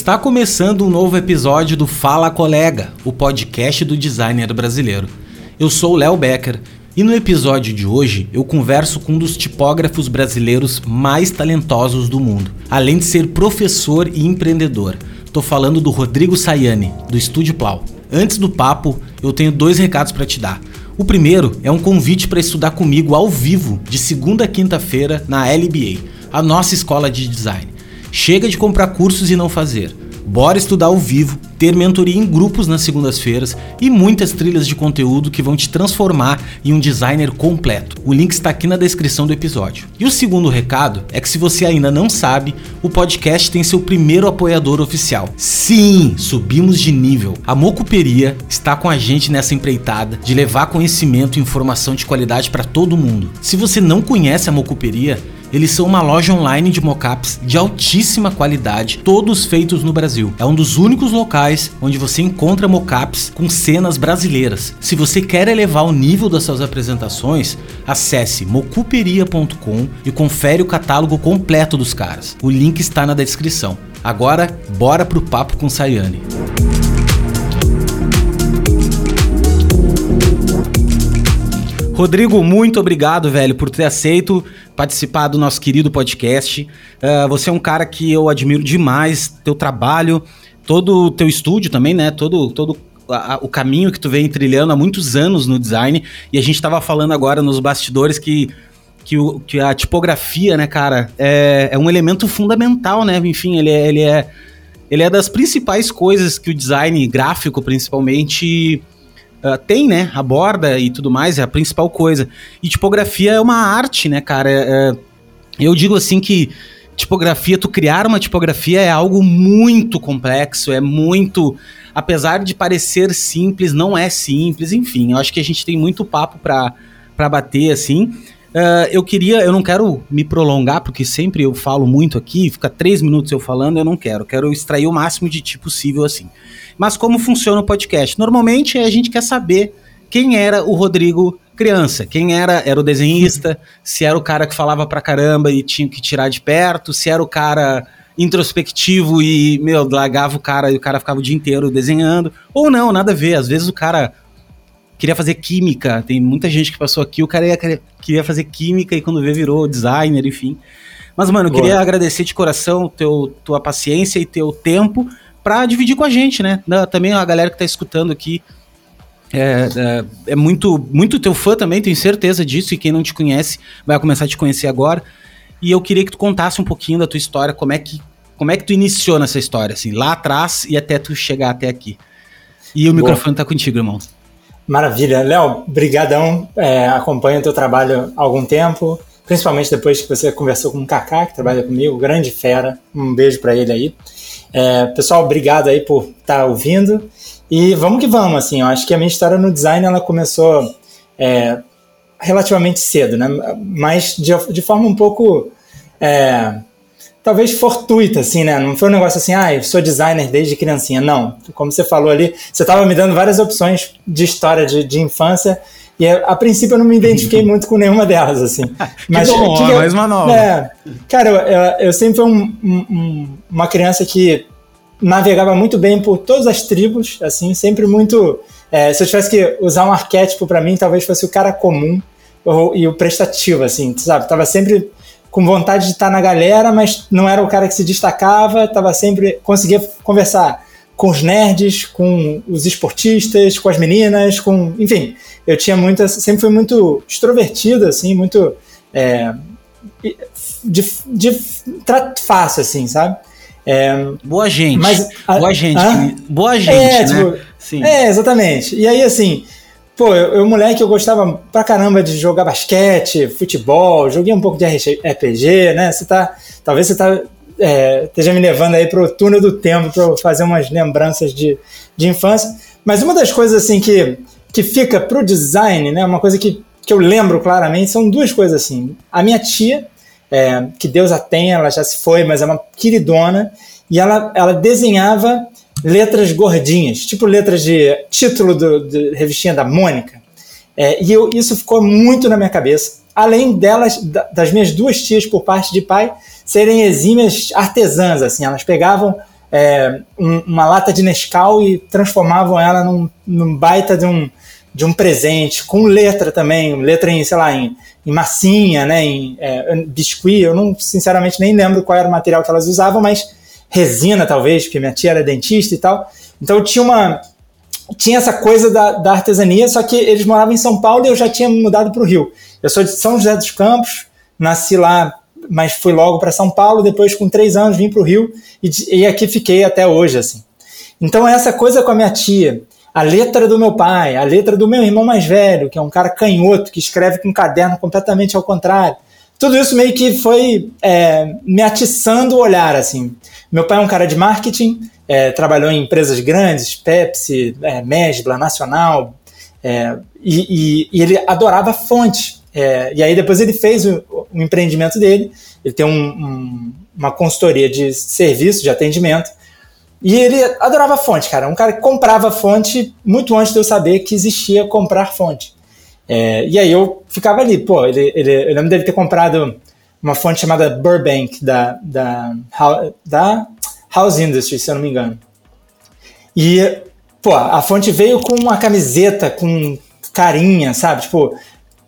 Está começando um novo episódio do Fala Colega, o podcast do designer brasileiro. Eu sou Léo Becker e no episódio de hoje eu converso com um dos tipógrafos brasileiros mais talentosos do mundo, além de ser professor e empreendedor. Tô falando do Rodrigo Sayane, do Estúdio Plau. Antes do papo, eu tenho dois recados para te dar. O primeiro é um convite para estudar comigo ao vivo, de segunda a quinta-feira, na LBA, a nossa escola de design. Chega de comprar cursos e não fazer. Bora estudar ao vivo, ter mentoria em grupos nas segundas-feiras e muitas trilhas de conteúdo que vão te transformar em um designer completo. O link está aqui na descrição do episódio. E o segundo recado é que se você ainda não sabe, o podcast tem seu primeiro apoiador oficial. Sim, subimos de nível. A Mocuperia está com a gente nessa empreitada de levar conhecimento e informação de qualidade para todo mundo. Se você não conhece a Mocuperia, eles são uma loja online de mockups de altíssima qualidade, todos feitos no Brasil. É um dos únicos locais onde você encontra mockups com cenas brasileiras. Se você quer elevar o nível das suas apresentações, acesse mocuperia.com e confere o catálogo completo dos caras. O link está na descrição. Agora, bora pro papo com Sayane. Rodrigo, muito obrigado, velho, por ter aceito participar do nosso querido podcast. Uh, você é um cara que eu admiro demais, teu trabalho, todo o teu estúdio também, né? Todo, todo a, o caminho que tu vem trilhando há muitos anos no design. E a gente estava falando agora nos bastidores que, que, o, que a tipografia, né, cara, é, é um elemento fundamental, né? Enfim, ele é, ele é, ele é das principais coisas que o design gráfico, principalmente Uh, tem, né? A borda e tudo mais, é a principal coisa. E tipografia é uma arte, né, cara? É, é, eu digo assim que tipografia, tu criar uma tipografia é algo muito complexo, é muito. Apesar de parecer simples, não é simples, enfim. Eu acho que a gente tem muito papo para bater, assim. Uh, eu queria, eu não quero me prolongar, porque sempre eu falo muito aqui, fica três minutos eu falando, eu não quero. Quero extrair o máximo de ti possível assim. Mas como funciona o podcast? Normalmente a gente quer saber quem era o Rodrigo criança, quem era, era o desenhista, se era o cara que falava pra caramba e tinha que tirar de perto, se era o cara introspectivo e, meu, largava o cara e o cara ficava o dia inteiro desenhando, ou não, nada a ver, às vezes o cara queria fazer química, tem muita gente que passou aqui, o cara ia, queria fazer química e quando vê virou designer, enfim. Mas, mano, eu queria agradecer de coração teu, tua paciência e teu tempo para dividir com a gente, né? Também a galera que tá escutando aqui é, é, é, muito, muito teu fã também, tenho certeza disso, e quem não te conhece vai começar a te conhecer agora. E eu queria que tu contasse um pouquinho da tua história, como é que, como é que tu iniciou nessa história, assim, lá atrás e até tu chegar até aqui. E o Boa. microfone tá contigo, irmão. Maravilha. Léo, brigadão. É, acompanho o teu trabalho há algum tempo, principalmente depois que você conversou com o Kaká, que trabalha comigo, grande fera. Um beijo para ele aí. É, pessoal, obrigado aí por estar tá ouvindo. E vamos que vamos, assim, eu acho que a minha história no design, ela começou é, relativamente cedo, né? Mas de, de forma um pouco, é, talvez fortuita, assim, né? Não foi um negócio assim, ah, eu sou designer desde criancinha. Não, como você falou ali, você estava me dando várias opções de história de, de infância e a princípio eu não me identifiquei muito com nenhuma delas, assim. Mas, que bom, que, mais uma nova. É, cara, eu, eu sempre fui um, um, uma criança que navegava muito bem por todas as tribos, assim, sempre muito... É, se eu tivesse que usar um arquétipo para mim, talvez fosse o cara comum ou, e o prestativo, assim, sabe? Tava sempre com vontade de estar na galera, mas não era o cara que se destacava, tava sempre... Conseguia conversar com os nerds, com os esportistas, com as meninas, com, enfim, eu tinha muita, sempre fui muito extrovertido, assim, muito é, de, de trato fácil, assim, sabe? É, boa gente, mas, boa gente, ah, boa gente, é, né? Tipo, Sim. É, exatamente. E aí, assim, pô, eu, eu, moleque, eu gostava pra caramba de jogar basquete, futebol, joguei um pouco de RPG, né? Você tá, talvez você tá é, esteja me levando aí para o túnel do tempo para fazer umas lembranças de, de infância. Mas uma das coisas assim que, que fica para o design, né, uma coisa que, que eu lembro claramente, são duas coisas assim. A minha tia, é, que Deus a tenha, ela já se foi, mas é uma queridona, e ela, ela desenhava letras gordinhas, tipo letras de título do, de revistinha da Mônica. É, e eu, isso ficou muito na minha cabeça. Além delas, das minhas duas tias por parte de pai, serem exímias artesãs, assim, elas pegavam é, um, uma lata de Nescau e transformavam ela num, num baita de um, de um presente, com letra também, letra em, sei lá, em, em massinha, né, em é, biscuit, eu não, sinceramente, nem lembro qual era o material que elas usavam, mas resina, talvez, porque minha tia era dentista e tal. Então tinha uma, tinha essa coisa da, da, artesania, só que eles moravam em São Paulo e eu já tinha mudado para o Rio. Eu sou de São José dos Campos, nasci lá, mas fui logo para São Paulo. Depois, com três anos, vim para o Rio e, e, aqui fiquei até hoje. assim. Então, essa coisa com a minha tia, a letra do meu pai, a letra do meu irmão mais velho, que é um cara canhoto, que escreve com um caderno completamente ao contrário. Tudo isso meio que foi é, me atiçando o olhar, assim. Meu pai é um cara de marketing, é, trabalhou em empresas grandes, Pepsi, é, Mesbla, Nacional, é, e, e, e, ele adorava fonte. É, e aí depois ele fez o, o empreendimento dele, ele tem um, um, uma consultoria de serviço, de atendimento, e ele adorava fonte, cara. Um cara que comprava fonte muito antes de eu saber que existia comprar fonte. É, e aí eu ficava ali, pô, ele, ele, eu lembro dele ter comprado uma fonte chamada Burbank, da, da, da House Industry, se eu não me engano. E, pô, a fonte veio com uma camiseta com carinha, sabe? Tipo,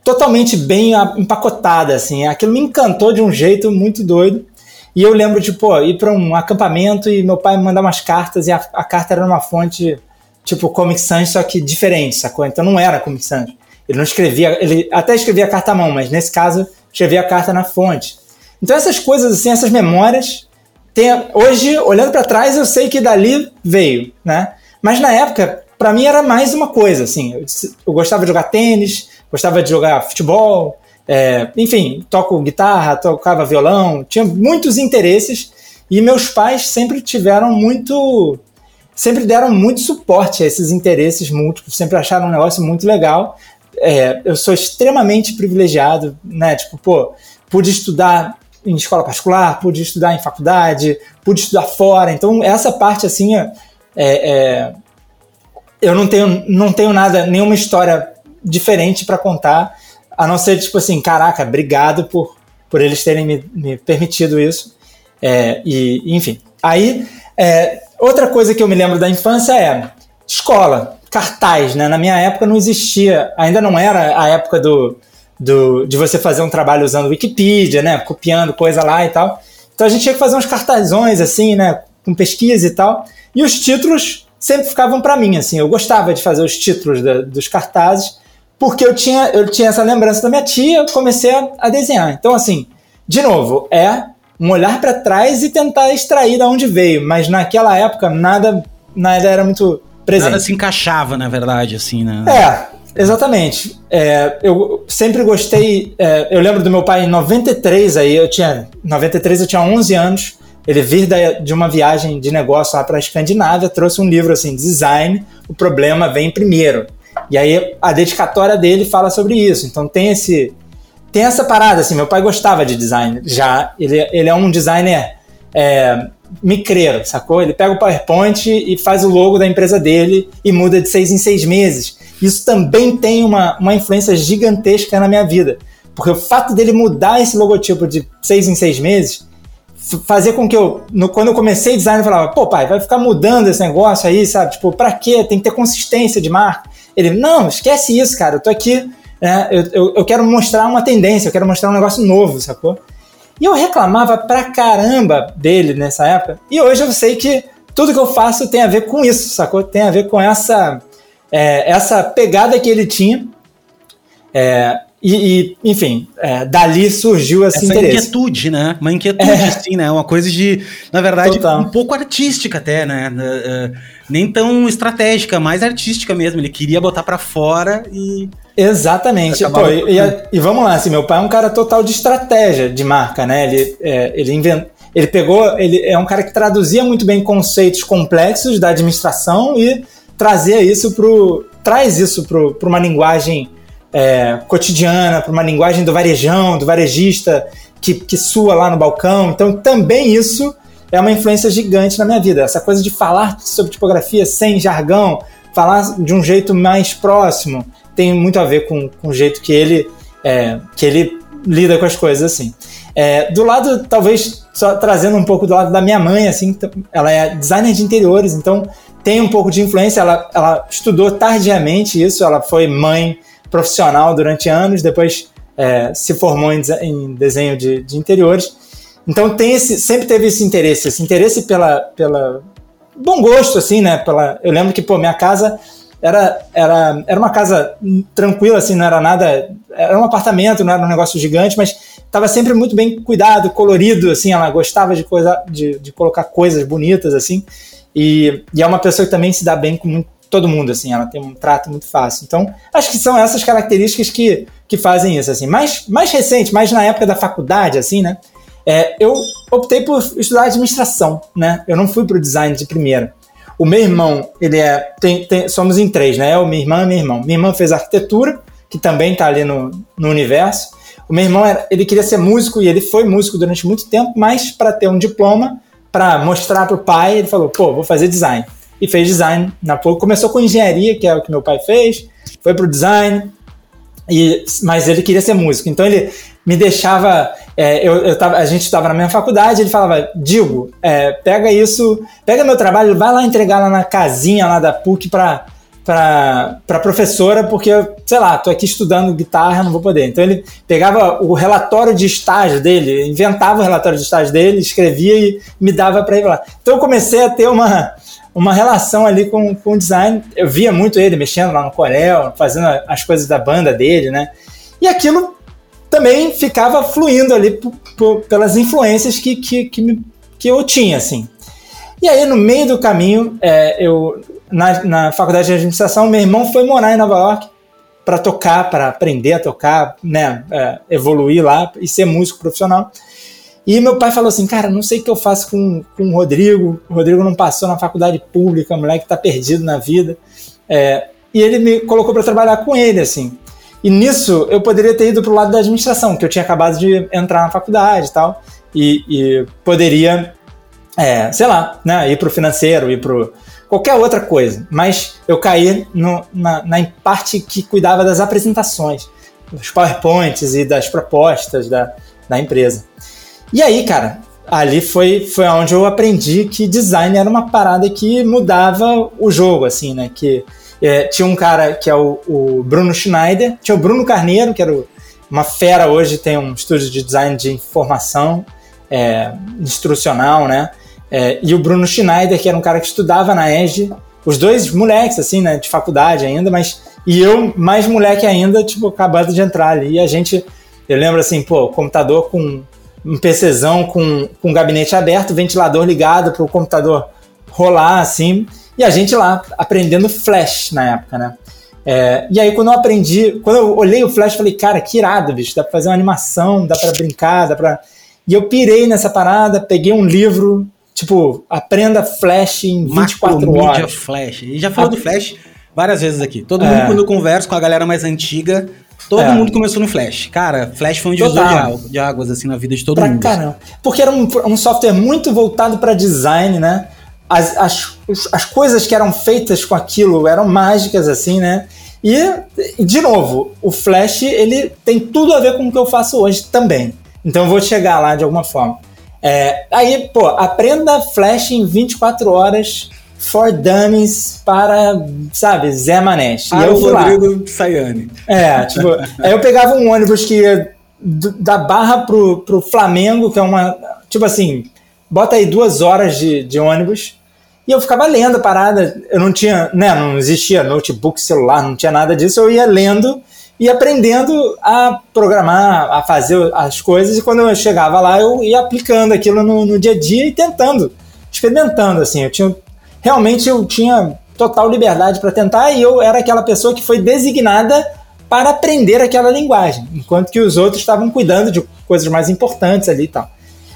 totalmente bem empacotada, assim. Aquilo me encantou de um jeito muito doido. E eu lembro de, pô, ir para um acampamento e meu pai me mandar umas cartas e a, a carta era uma fonte tipo Comic Sans, só que diferente, sacou? Então não era Comic Sans. Ele não escrevia, ele até escrevia carta à mão, mas nesse caso escrevia a carta na fonte. Então essas coisas assim, essas memórias tem, hoje, olhando para trás, eu sei que dali veio, né? Mas na época, para mim era mais uma coisa, assim. Eu, eu, gostava de jogar tênis, gostava de jogar futebol, é, enfim, toco guitarra, tocava violão, tinha muitos interesses e meus pais sempre tiveram muito, sempre deram muito suporte a esses interesses múltiplos, sempre acharam um negócio muito legal. É, eu sou extremamente privilegiado, né? Tipo, pô, pude estudar em escola particular, pude estudar em faculdade, pude estudar fora. Então, essa parte, assim, é, é eu não tenho, não tenho nada, nenhuma história diferente para contar, a não ser, tipo assim, caraca, obrigado por, por eles terem me, me permitido isso. É, e, enfim. Aí, é, outra coisa que eu me lembro da infância é escola, cartaz, né? Na minha época não existia, ainda não era a época do do, de você fazer um trabalho usando Wikipedia, né? Copiando coisa lá e tal. Então a gente tinha que fazer uns cartazões, assim, né? Com pesquisa e tal. E os títulos sempre ficavam para mim, assim. Eu gostava de fazer os títulos da, dos cartazes, porque eu tinha, eu tinha essa lembrança da minha tia, eu comecei a, a desenhar. Então, assim, de novo, é um olhar para trás e tentar extrair de onde veio. Mas naquela época, nada, nada era muito presente. Nada se encaixava, na verdade, assim, né? É, Exatamente. É, eu sempre gostei. É, eu lembro do meu pai em 93, aí eu tinha. 93 eu tinha 11 anos. Ele vir da, de uma viagem de negócio lá para a Escandinávia, trouxe um livro assim, Design, o problema vem primeiro. E aí a dedicatória dele fala sobre isso. Então tem esse. Tem essa parada, assim, meu pai gostava de design. Já, ele, ele é um designer é, micreiro, sacou? Ele pega o PowerPoint e faz o logo da empresa dele e muda de seis em seis meses. Isso também tem uma, uma influência gigantesca na minha vida. Porque o fato dele mudar esse logotipo de seis em seis meses fazer com que eu, no, quando eu comecei design, eu falava, pô, pai, vai ficar mudando esse negócio aí, sabe? Tipo, pra quê? Tem que ter consistência de marca. Ele, não, esquece isso, cara, eu tô aqui, né? Eu, eu, eu quero mostrar uma tendência, eu quero mostrar um negócio novo, sacou? E eu reclamava pra caramba dele nessa época. E hoje eu sei que tudo que eu faço tem a ver com isso, sacou? Tem a ver com essa, é, essa pegada que ele tinha. É, e, e, enfim, é, dali surgiu esse Essa interesse. inquietude, né? Uma inquietude, é. sim, né? Uma coisa de, na verdade, Total. um pouco artística até, né? Uh, nem tão estratégica, mais artística mesmo. Ele queria botar para fora e. Exatamente. Pô, e, e, e, vamos lá, assim, meu pai é um cara total de estratégia de marca, né? Ele, é, ele invent... ele pegou, ele é um cara que traduzia muito bem conceitos complexos da administração e trazia isso pro, traz isso para uma linguagem é, cotidiana, para uma linguagem do varejão, do varejista que, que sua lá no balcão. Então também isso é uma influência gigante na minha vida. Essa coisa de falar sobre tipografia sem jargão, falar de um jeito mais próximo, tem muito a ver com, com o jeito que ele, é, que ele lida com as coisas assim. É, do lado, talvez, só trazendo um pouco do lado da minha mãe, assim, ela é designer de interiores, então tem um pouco de influência. Ela, ela estudou tardiamente isso, ela foi mãe profissional durante anos, depois é, se formou em, em desenho de, de, interiores. Então tem esse, sempre teve esse interesse, esse interesse pela, pela bom gosto, assim, né? Pela, eu lembro que, pô, minha casa era, era, era uma casa tranquila, assim, não era nada. Era um apartamento, não era um negócio gigante, mas estava sempre muito bem cuidado, colorido, assim. Ela gostava de, coisa, de, de colocar coisas bonitas, assim. E, e, é uma pessoa que também se dá bem com todo mundo, assim. Ela tem um trato muito fácil. Então, acho que são essas características que, que fazem isso, assim. Mais, mais recente, mais na época da faculdade, assim, né? É, eu optei por estudar administração, né? Eu não fui para o design de primeira. O meu irmão, ele é. Tem, tem, somos em três, né? Eu, minha irmã e meu irmão. Minha irmã fez arquitetura, que também está ali no, no universo. O meu irmão, era, ele queria ser músico e ele foi músico durante muito tempo, mas para ter um diploma, para mostrar para o pai, ele falou: pô, vou fazer design. E fez design na PUC. Começou com engenharia, que é o que meu pai fez, foi para o design, e, mas ele queria ser músico. Então ele me deixava. É, eu, eu tava, a gente estava na mesma faculdade, ele falava, Digo, é, pega isso, pega meu trabalho, vai lá entregar lá na casinha lá da PUC para para professora, porque, sei lá, tô aqui estudando guitarra, não vou poder. Então ele pegava o relatório de estágio dele, inventava o relatório de estágio dele, escrevia e me dava para ir lá. Então eu comecei a ter uma, uma relação ali com, com o design. Eu via muito ele mexendo lá no Corel, fazendo as coisas da banda dele, né? E aquilo também ficava fluindo ali pelas influências que, que, que, me, que, eu tinha, assim. E aí, no meio do caminho, é, eu na, na faculdade de administração, meu irmão foi morar em Nova York para tocar, para aprender a tocar, né, é, evoluir lá e ser músico profissional. E meu pai falou assim, cara, não sei o que eu faço com, com o Rodrigo. O Rodrigo não passou na faculdade pública, o moleque tá perdido na vida. É, e ele me colocou para trabalhar com ele, assim. E nisso eu poderia ter ido para o lado da administração, que eu tinha acabado de entrar na faculdade e tal, e, e poderia, é, sei lá, né, ir para o financeiro, ir para qualquer outra coisa. Mas eu caí no, na, na parte que cuidava das apresentações, dos PowerPoints e das propostas da, da empresa. E aí, cara, ali foi, foi onde eu aprendi que design era uma parada que mudava o jogo, assim, né? Que é, tinha um cara que é o, o, Bruno Schneider, tinha o Bruno Carneiro, que era uma fera hoje, tem um estúdio de design de informação é, instrucional, né? É, e o Bruno Schneider, que era um cara que estudava na ESG, os dois moleques, assim, né, de faculdade ainda, mas. E eu, mais moleque ainda, tipo, acabado de entrar ali. E a gente. Eu lembro assim, pô, computador com um PCzão com, com um gabinete aberto, ventilador ligado para o computador rolar assim. E a gente lá aprendendo Flash na época, né? É, e aí quando eu aprendi, quando eu olhei o Flash, falei, cara, que irado, bicho, dá pra fazer uma animação, dá pra brincar, dá pra... E eu pirei nessa parada, peguei um livro, tipo, aprenda Flash em 24 Macromedia horas. Flash. E já falou do Flash várias vezes aqui. Todo é. mundo, quando eu converso com a galera mais antiga, todo é. mundo começou no Flash. Cara, Flash foi um divisor de, de, águas, assim, na vida de todo pra mundo. Caramba. Porque era um, um software muito voltado para design, né? as, as, as coisas que eram feitas com aquilo eram mágicas, assim, né? E, de novo, o Flash, ele tem tudo a ver com o que eu faço hoje também. Então eu vou chegar lá de alguma forma. É, aí, pô, aprenda Flash em 24 horas for Dummies para, sabe, Zé Manés. Ah, e eu fui Rodrigo Sayane. É, tipo, aí eu pegava um ônibus que ia da Barra pro, pro Flamengo, que é uma, tipo assim, bota aí duas horas de, de ônibus, e eu ficava lendo a parada. Eu não tinha, né, não existia notebook, celular, não tinha nada disso. Eu ia lendo e aprendendo a programar, a fazer as coisas. E quando eu chegava lá, eu ia aplicando aquilo no, no dia a dia e tentando, experimentando. Assim, eu tinha realmente eu tinha total liberdade para tentar e eu era aquela pessoa que foi designada para aprender aquela linguagem, enquanto que os outros estavam cuidando de coisas mais importantes ali e tal.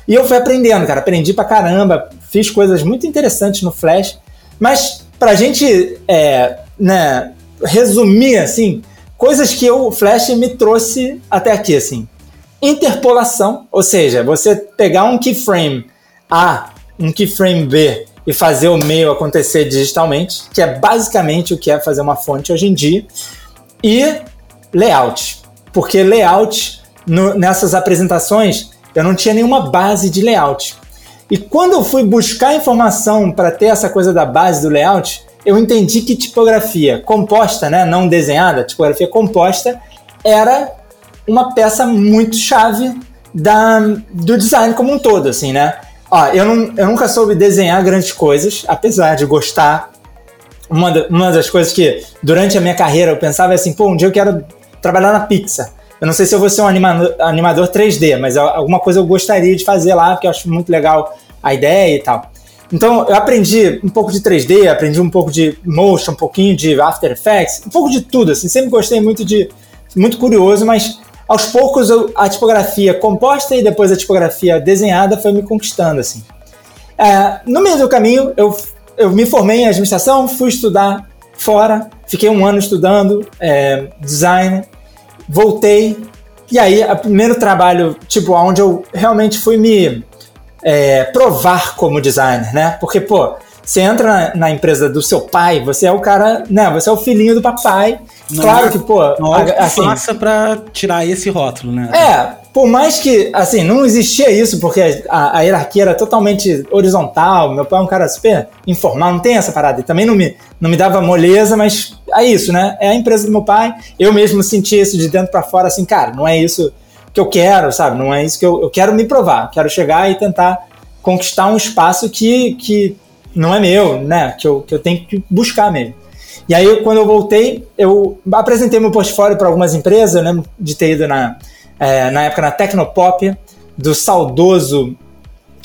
E eu fui aprendendo, cara. Aprendi pra caramba, fiz coisas muito interessantes no Flash. Mas pra gente é, né, resumir, assim, coisas que o Flash me trouxe até aqui, assim. Interpolação, ou seja, você pegar um keyframe A, um keyframe B e fazer o meio acontecer digitalmente, que é basicamente o que é fazer uma fonte hoje em dia. E layout, porque layout no, nessas apresentações eu não tinha nenhuma base de layout. E quando eu fui buscar informação para ter essa coisa da base do layout, eu entendi que tipografia composta, né, não desenhada, tipografia composta, era uma peça muito chave da, do design como um todo, assim, né? Ó, eu, não, eu nunca soube desenhar grandes coisas, apesar de gostar. Uma, uma das coisas que durante a minha carreira eu pensava assim, pô, um dia eu quero trabalhar na Pixar. Eu não sei se eu vou ser um animador, animador 3D, mas alguma coisa eu gostaria de fazer lá, porque eu acho muito legal a ideia e tal. Então eu aprendi um pouco de 3D, aprendi um pouco de motion, um pouquinho de After Effects, um pouco de tudo, assim, sempre gostei muito de muito curioso, mas aos poucos a tipografia composta e depois a tipografia desenhada foi me conquistando, assim. É, no meio do caminho eu, eu me formei em administração, fui estudar fora, fiquei um ano estudando é, design, voltei, e aí, o primeiro trabalho, tipo, onde eu realmente fui me é, provar como designer, né? Porque, pô, você entra na, na, empresa do seu pai, você é o cara, né? Você é o filhinho do papai. Não claro é, que, pô. Não é assim, passa pra tirar esse rótulo, né? É, por mais que, assim, não existia isso, porque a, a, hierarquia era totalmente horizontal, meu pai é um cara super informal, não tem essa parada. E também não me, não me dava moleza, mas é isso, né? É a empresa do meu pai. Eu mesmo senti isso de dentro para fora, assim, cara, não é isso que eu quero, sabe? Não é isso que eu, eu quero me provar. Quero chegar e tentar conquistar um espaço que, que não é meu, né? Que eu, que eu tenho que buscar mesmo. E aí, quando eu voltei, eu apresentei meu portfólio para algumas empresas. Eu lembro de ter ido na é, na época na Tecnopop, do saudoso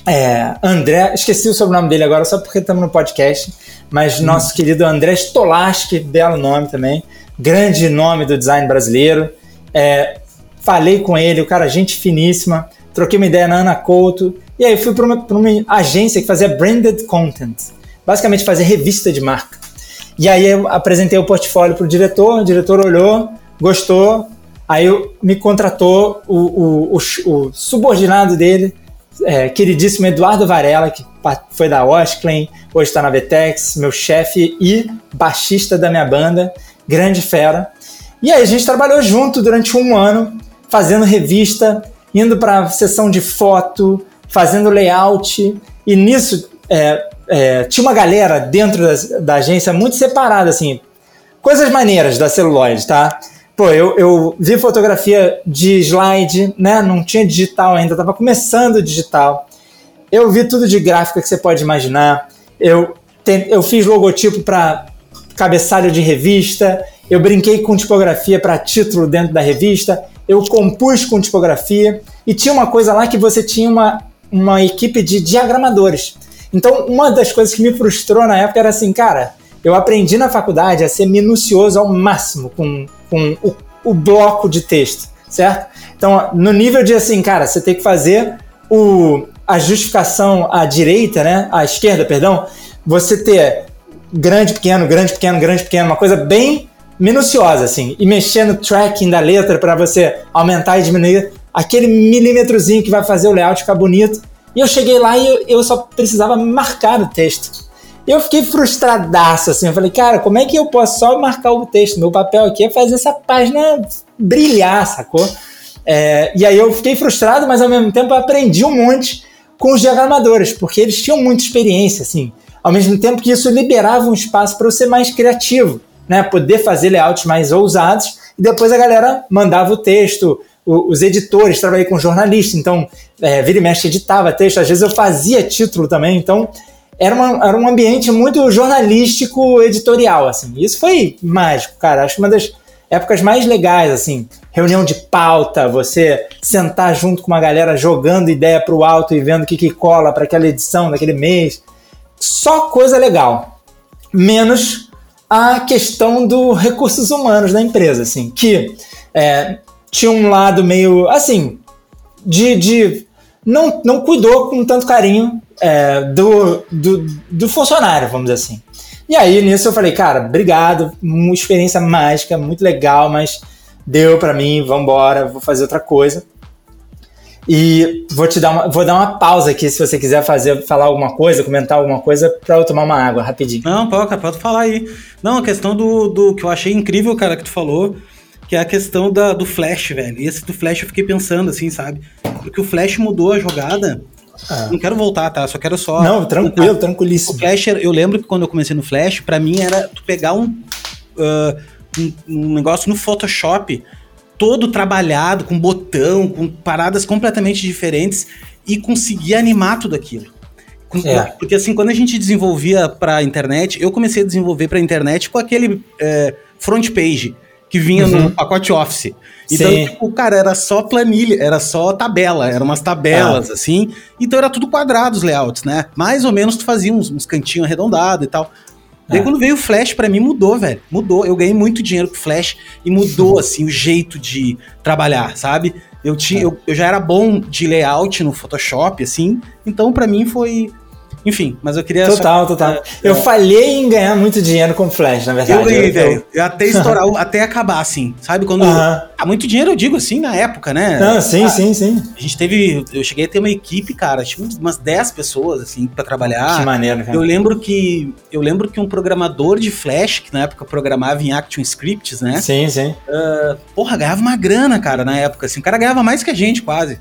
é, André, esqueci o sobrenome dele agora só porque estamos no podcast, mas hum. nosso querido André Stolaski, belo nome também, grande nome do design brasileiro. É, falei com ele, o cara, gente finíssima, troquei uma ideia na Ana Couto, e aí fui para uma, uma, agência que fazia branded content, basicamente fazer revista de marca. E aí eu apresentei o portfólio para o diretor, o diretor olhou, gostou, Aí me contratou o, o, o, o subordinado dele, é, queridíssimo Eduardo Varela, que foi da Osklen, hoje está na Vetex, meu chefe e baixista da minha banda, grande fera. E aí a gente trabalhou junto durante um ano, fazendo revista, indo para sessão de foto, fazendo layout, e nisso é, é, tinha uma galera dentro da, da agência muito separada, assim, coisas maneiras da celuloide, tá? Pô, eu, eu vi fotografia de slide, né? Não tinha digital ainda, tava começando digital. Eu vi tudo de gráfica que você pode imaginar. Eu, te, eu fiz logotipo para cabeçalho de revista. Eu brinquei com tipografia para título dentro da revista. Eu compus com tipografia. E tinha uma coisa lá que você tinha uma, uma equipe de diagramadores. Então, uma das coisas que me frustrou na época era assim, cara, eu aprendi na faculdade a ser minucioso ao máximo com com o, o bloco de texto, certo? Então, no nível de assim, cara, você tem que fazer o, a justificação à direita, né? À esquerda, perdão, você ter grande, pequeno, grande, pequeno, grande, pequeno, uma coisa bem minuciosa, assim, e mexer no tracking da letra para você aumentar e diminuir aquele milímetrozinho que vai fazer o layout ficar bonito. E eu cheguei lá e eu só precisava marcar o texto. Eu fiquei frustradaço, assim. Eu falei, cara, como é que eu posso só marcar o texto? Meu papel aqui é fazer essa página brilhar, sacou? É, e aí eu fiquei frustrado, mas ao mesmo tempo aprendi um monte com os diagramadores, porque eles tinham muita experiência, assim. Ao mesmo tempo que isso liberava um espaço para eu ser mais criativo, né? Poder fazer layouts mais ousados e depois a galera mandava o texto, os editores, trabalhei com jornalista, então é, vira e mexe editava texto, às vezes eu fazia título também, então era, uma, era um ambiente muito jornalístico editorial, assim. Isso foi mágico, cara. Acho uma das épocas mais legais, assim. Reunião de pauta, você sentar junto com uma galera jogando ideia pro alto e vendo o que, que cola para aquela edição daquele mês. Só coisa legal. Menos a questão do recursos humanos da empresa, assim, que é, tinha um lado meio, assim, de, de não, não cuidou com tanto carinho é, do, do, do, funcionário, vamos dizer assim. E aí, nisso eu falei, cara, obrigado, uma experiência mágica, muito legal, mas deu para mim, vambora, vou fazer outra coisa. E vou te dar uma, vou dar uma pausa aqui se você quiser fazer, falar alguma coisa, comentar alguma coisa para eu tomar uma água rapidinho. Não, pode, pode falar aí. Não, a questão do, do que eu achei incrível, cara, que tu falou, que é a questão da, do Flash, velho. E esse do Flash eu fiquei pensando, assim, sabe? Porque o Flash mudou a jogada. Ah. Não quero voltar, tá? Só quero só. Não, tranquilo, contar. tranquilíssimo. O Flash, eu lembro que quando eu comecei no Flash, para mim era tu pegar um, uh, um, um negócio no Photoshop todo trabalhado, com botão, com paradas completamente diferentes e conseguir animar tudo aquilo. É. Porque assim, quando a gente desenvolvia para internet, eu comecei a desenvolver para internet com aquele é, front page que vinha uhum. no pacote Office. Então, Sim. tipo, cara, era só planilha, era só tabela, eram umas tabelas, ah. assim. Então era tudo quadrado os layouts, né? Mais ou menos tu fazia uns, uns cantinhos arredondados e tal. Daí é. quando veio o Flash, para mim mudou, velho. Mudou. Eu ganhei muito dinheiro com o Flash e mudou, assim, o jeito de trabalhar, sabe? Eu, tinha, é. eu, eu já era bom de layout no Photoshop, assim. Então, para mim foi enfim, mas eu queria. Total, só... total. É, eu é. falhei em ganhar muito dinheiro com Flash, na verdade. Eu ganhei, velho. Eu... Até estourar, até acabar, assim. Sabe? Quando. Uh -huh. Ah, muito dinheiro, eu digo assim, na época, né? Ah, sim, ah, sim, sim. A gente teve. Eu cheguei a ter uma equipe, cara, tinha umas 10 pessoas, assim, pra trabalhar. Que maneiro, cara. Eu lembro que. Eu lembro que um programador de Flash, que na época programava em Action Scripts, né? Sim, sim. Uh, porra, ganhava uma grana, cara, na época. Assim, o cara ganhava mais que a gente, quase.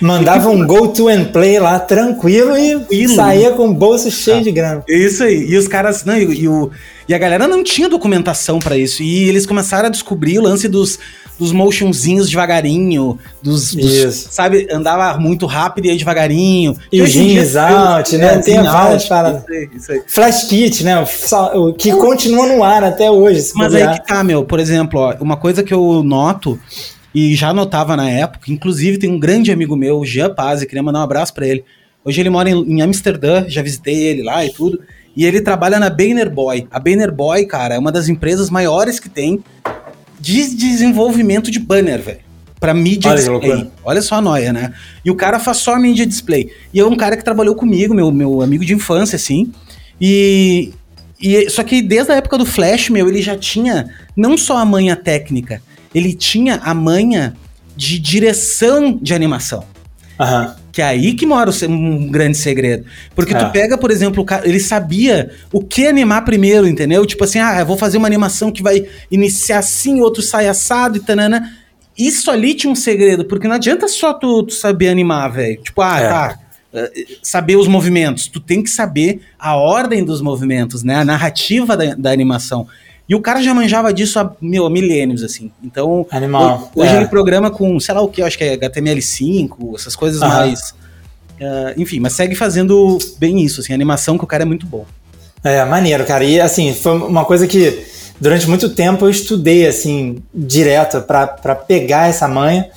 Mandava um go to and play lá tranquilo e tranquilo. saía com o bolso cheio ah, de grana. Isso aí. E os caras, não, e, e, o, e a galera não tinha documentação para isso. E eles começaram a descobrir o lance dos, dos motionzinhos devagarinho, dos, dos sabe, andava muito rápido e aí devagarinho. E o jeans out, né? Tem várias paradas. Flash kit, né? O, que continua no ar até hoje. Mas aí que tá, meu. Por exemplo, ó, uma coisa que eu noto e já notava na época, inclusive tem um grande amigo meu, o Jean Paz, queria mandar um abraço para ele. Hoje ele mora em, em, Amsterdã, já visitei ele lá e tudo. E ele trabalha na Banner Boy. A Banner Boy, cara, é uma das empresas maiores que tem de desenvolvimento de banner, velho. Pra mídia Olha display. Olha só a noia, né? E o cara faz só mídia display. E é um cara que trabalhou comigo, meu, meu amigo de infância, assim. E, e. Só que desde a época do Flash, meu, ele já tinha não só a manha técnica, ele tinha a manha de direção de animação. Uhum. Que é aí que mora um grande segredo. Porque é. tu pega, por exemplo, ele sabia o que animar primeiro, entendeu? Tipo assim, ah, eu vou fazer uma animação que vai iniciar assim, outro sai assado e tanana. Isso ali tinha um segredo, porque não adianta só tu, tu saber animar, velho. Tipo, ah, é. tá. Eh, saber os movimentos. Tu tem que saber a ordem dos movimentos, né? A narrativa da, da animação. E o cara já manjava disso há, meu, milênios, assim. Então, Animal. hoje é. ele programa com, sei lá o que, acho que é HTML5, essas coisas uhum. mais. Uh, enfim, mas segue fazendo bem isso, assim, a animação que o cara é muito bom. É, maneiro, cara. E assim, foi uma coisa que durante muito tempo eu estudei, assim, direto para pegar essa manha.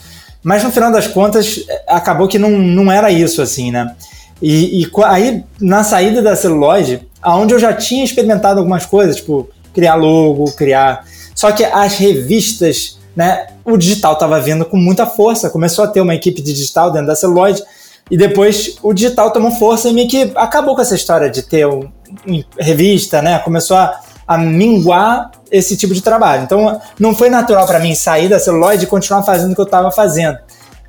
Mas no final das contas, acabou que não, não era isso, assim, né? E, e aí, na saída da celulose, aonde eu já tinha experimentado algumas coisas, tipo criar logo, criar. Só que as revistas, né? O digital estava vindo com muita força, começou a ter uma equipe de digital dentro da celuloide, e depois o digital tomou força e meio que acabou com essa história de ter um, um, revista, né? Começou a, a minguar esse tipo de trabalho. Então não foi natural para mim sair da celuloide e continuar fazendo o que eu estava fazendo.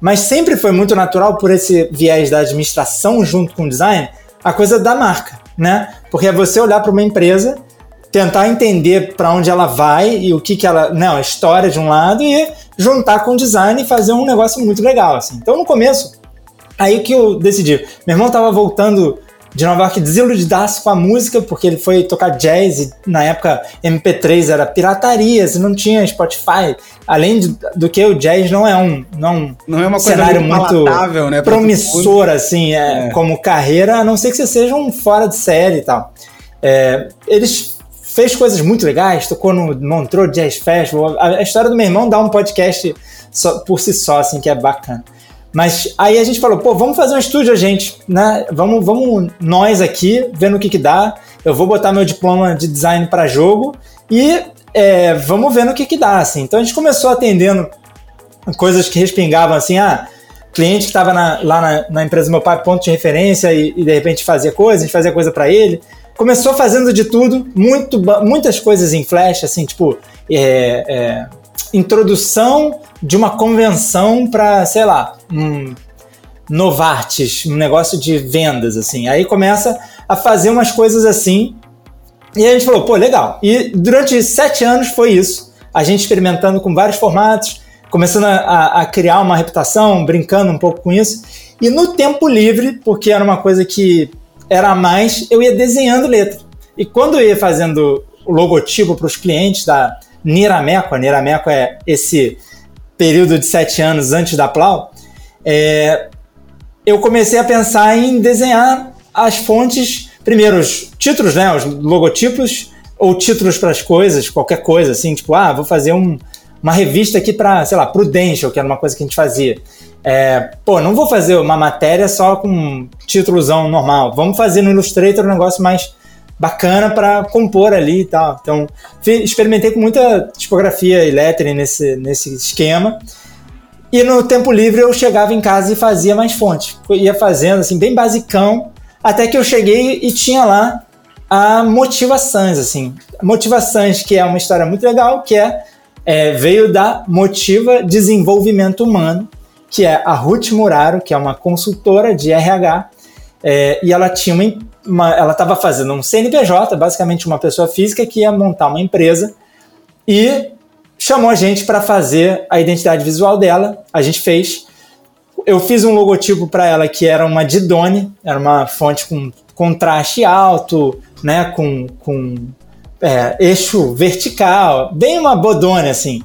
Mas sempre foi muito natural por esse viés da administração junto com o design, a coisa da marca, né? Porque é você olhar para uma empresa tentar entender para onde ela vai e o que que ela, não, a história de um lado e juntar com o design e fazer um negócio muito legal, assim. Então no começo, aí que eu decidi. Meu irmão tava voltando de Nova York desiludidaço com a música, porque ele foi tocar jazz e na época MP3 era pirataria, e não tinha Spotify. Além de, do que o jazz não é um não, não é uma cenário muito né, promissor assim, é, é. como carreira, a não ser que você seja um fora de série e tal. É, eles fez coisas muito legais, tocou no Montreux Jazz Festival. A, história do meu irmão dá um podcast só, por si só, assim, que é bacana. Mas aí a gente falou, pô, vamos fazer um estúdio gente, né? Vamos, vamos nós aqui, vendo o que que dá. Eu vou botar meu diploma de design para jogo e é, vamos vendo o que que dá, assim. Então a gente começou atendendo coisas que respingavam, assim, ah, cliente que estava lá na, na, empresa do meu pai, ponto de referência, e, e de repente fazia coisa, a gente fazia coisa para ele começou fazendo de tudo, muito, muitas coisas em Flash, assim, tipo, é, é, introdução de uma convenção para, sei lá, um Novartis, um negócio de vendas, assim. Aí começa a fazer umas coisas assim. E a gente falou, pô, legal. E durante sete anos foi isso. a gente experimentando com vários formatos, começando a, a, criar uma reputação, brincando um pouco com isso. E no tempo livre, porque era uma coisa que era mais, eu ia desenhando letra. E quando eu ia fazendo o logotipo para os clientes da Nirameco, a Nirameco é esse período de sete anos antes da Plau, é, eu comecei a pensar em desenhar as fontes, primeiro os títulos, né, os logotipos, ou títulos para as coisas, qualquer coisa, assim, tipo, ah, vou fazer um, uma revista aqui para, sei lá, Prudential, que era uma coisa que a gente fazia. É, pô, não vou fazer uma matéria só com títulozão normal. Vamos fazer no Illustrator um negócio mais bacana para compor ali e tal. Então, experimentei com muita tipografia e lettering nesse, nesse esquema. E no tempo livre eu chegava em casa e fazia mais fontes. Eu ia fazendo assim, bem basicão, até que eu cheguei e tinha lá a Motivações, assim. Motivações, que é uma história muito legal, que é, é veio da Motiva Desenvolvimento Humano, que é a Ruth Muraro, que é uma consultora de RH, é, e ela tinha uma, uma ela estava fazendo um CNPJ, basicamente uma pessoa física que ia montar uma empresa e chamou a gente para fazer a identidade visual dela. A gente fez. Eu fiz um logotipo para ela que era uma Didone, era uma fonte com contraste alto, né, com, com é, eixo vertical, bem uma bodone assim.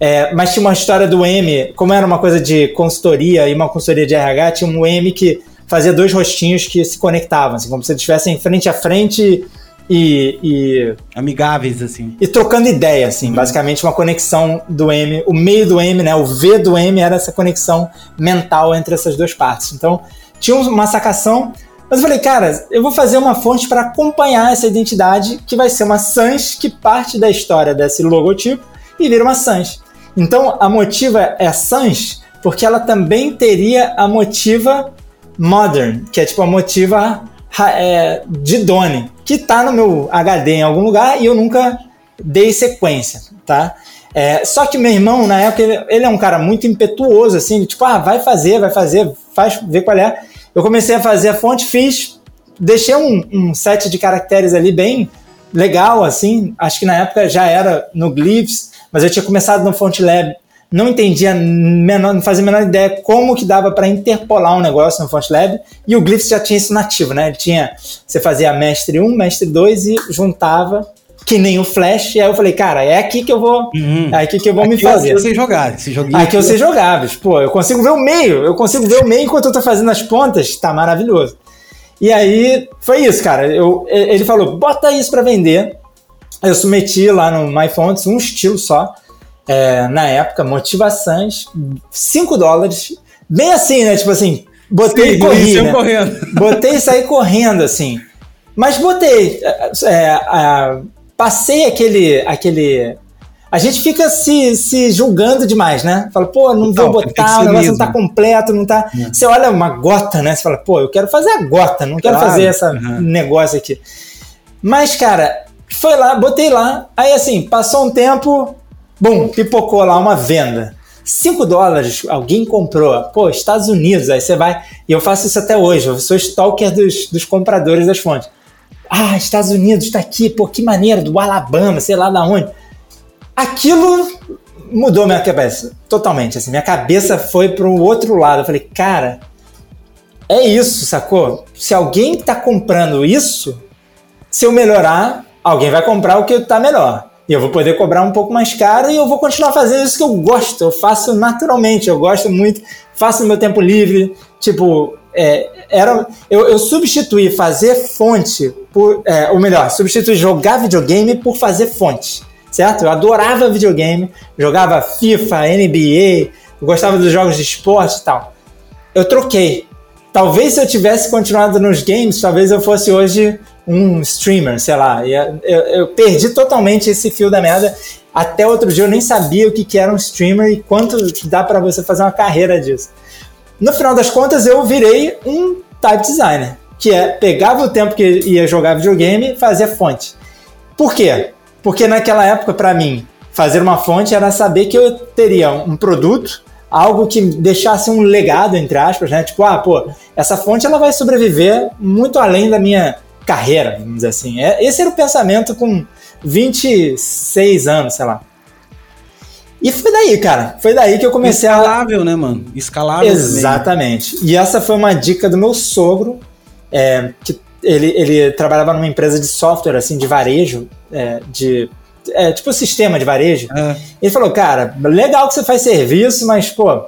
É, mas tinha uma história do M, como era uma coisa de consultoria e uma consultoria de RH, tinha um M que fazia dois rostinhos que se conectavam, assim, como se eles estivessem frente a frente e, e, Amigáveis, assim. E trocando ideia, assim, uhum. basicamente uma conexão do M, o meio do M, né? O V do M era essa conexão mental entre essas duas partes. Então, tinha uma sacação mas eu falei, cara, eu vou fazer uma fonte para acompanhar essa identidade, que vai ser uma Sans que parte da história desse logotipo e vira uma Sans. Então a motiva é Sans porque ela também teria a motiva Modern, que é tipo a motiva é, de Doni, que tá no meu HD em algum lugar e eu nunca dei sequência, tá? É, só que meu irmão, na época, ele, ele, é um cara muito impetuoso, assim, tipo, ah, vai fazer, vai fazer, faz, vê qual é. Eu comecei a fazer a fonte, fiz, deixei um, um set de caracteres ali bem legal, assim. Acho que na época já era no Glyphs, mas eu tinha começado no FontLab. Não entendia, menor, não fazia a menor ideia como que dava para interpolar um negócio no FontLab. E o Glyphs já tinha isso nativo, né? Ele tinha, você fazia mestre 1, mestre 2 e juntava que nem o Flash. E aí eu falei, cara, é aqui que eu vou. Uhum. É aqui que eu vou aqui me fazer. Aqui eu sei jogar. Esse joguinho aqui eu sei jogar, pô, eu consigo ver o meio. Eu consigo ver o meio enquanto eu tô fazendo as pontas. Tá maravilhoso. E aí foi isso, cara. Eu, ele falou, bota isso para vender. Eu submeti lá no MyFonts um estilo só. É, na época, motivações, 5 dólares. Bem assim, né? Tipo assim, botei Sim, e corri. Né? Correndo. Botei e saí correndo, assim. Mas botei. É, é, passei aquele, aquele. A gente fica se, se julgando demais, né? Fala, pô, não então, vou botar, o negócio não tá completo, não tá. É. Você olha uma gota, né? Você fala, pô, eu quero fazer a gota, não quero claro. fazer esse uhum. negócio aqui. Mas, cara, foi lá, botei lá, aí assim, passou um tempo, bum, pipocou lá uma venda. 5 dólares, alguém comprou. Pô, Estados Unidos, aí você vai. E eu faço isso até hoje, eu sou stalker dos, dos compradores das fontes. Ah, Estados Unidos está aqui, pô, que maneiro, do Alabama, sei lá da onde. Aquilo mudou minha cabeça totalmente. Assim, minha cabeça foi para o outro lado. Eu falei, cara, é isso, sacou? Se alguém está comprando isso, se eu melhorar, alguém vai comprar o que está melhor. E eu vou poder cobrar um pouco mais caro e eu vou continuar fazendo isso que eu gosto. Eu faço naturalmente, eu gosto muito, faço no meu tempo livre. Tipo, é, era, eu, eu substituí fazer fonte por. É, ou melhor, substituí jogar videogame por fazer fonte. Certo? Eu adorava videogame, jogava FIFA, NBA, gostava dos jogos de esporte e tal. Eu troquei. Talvez se eu tivesse continuado nos games, talvez eu fosse hoje um streamer, sei lá. Eu, eu, eu perdi totalmente esse fio da merda. Até outro dia eu nem sabia o que, que era um streamer e quanto dá para você fazer uma carreira disso. No final das contas, eu virei um type designer, que é pegava o tempo que ia jogar videogame e fazia fonte. Por quê? Porque naquela época, para mim, fazer uma fonte era saber que eu teria um produto, algo que deixasse um legado, entre aspas, né? Tipo, ah, pô, essa fonte ela vai sobreviver muito além da minha carreira, vamos dizer assim. É, esse era o pensamento com 26 anos, sei lá. E foi daí, cara. Foi daí que eu comecei Escalável, a... né, mano? Escalável. Exatamente. Também. E essa foi uma dica do meu sogro, é, que ele, ele trabalhava numa empresa de software, assim, de varejo, é, de. É, tipo sistema de varejo. É. Ele falou, cara, legal que você faz serviço, mas, pô,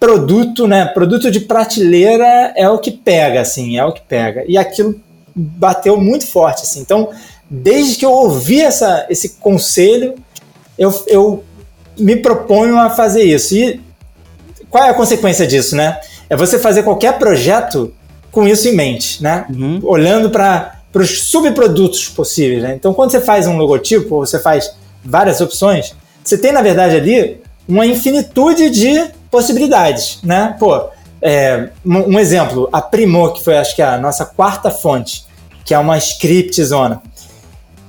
produto, né? Produto de prateleira é o que pega, assim, é o que pega. E aquilo bateu muito forte, assim. Então, desde que eu ouvi essa, esse conselho, eu, eu me proponho a fazer isso. E qual é a consequência disso, né? É você fazer qualquer projeto com isso em mente, né? Uhum. Olhando para os subprodutos possíveis. Né? Então, quando você faz um logotipo, ou você faz várias opções, você tem, na verdade, ali uma infinitude de possibilidades, né? Pô, é, um exemplo, a Primo, que foi acho que a nossa quarta fonte, que é uma script zona.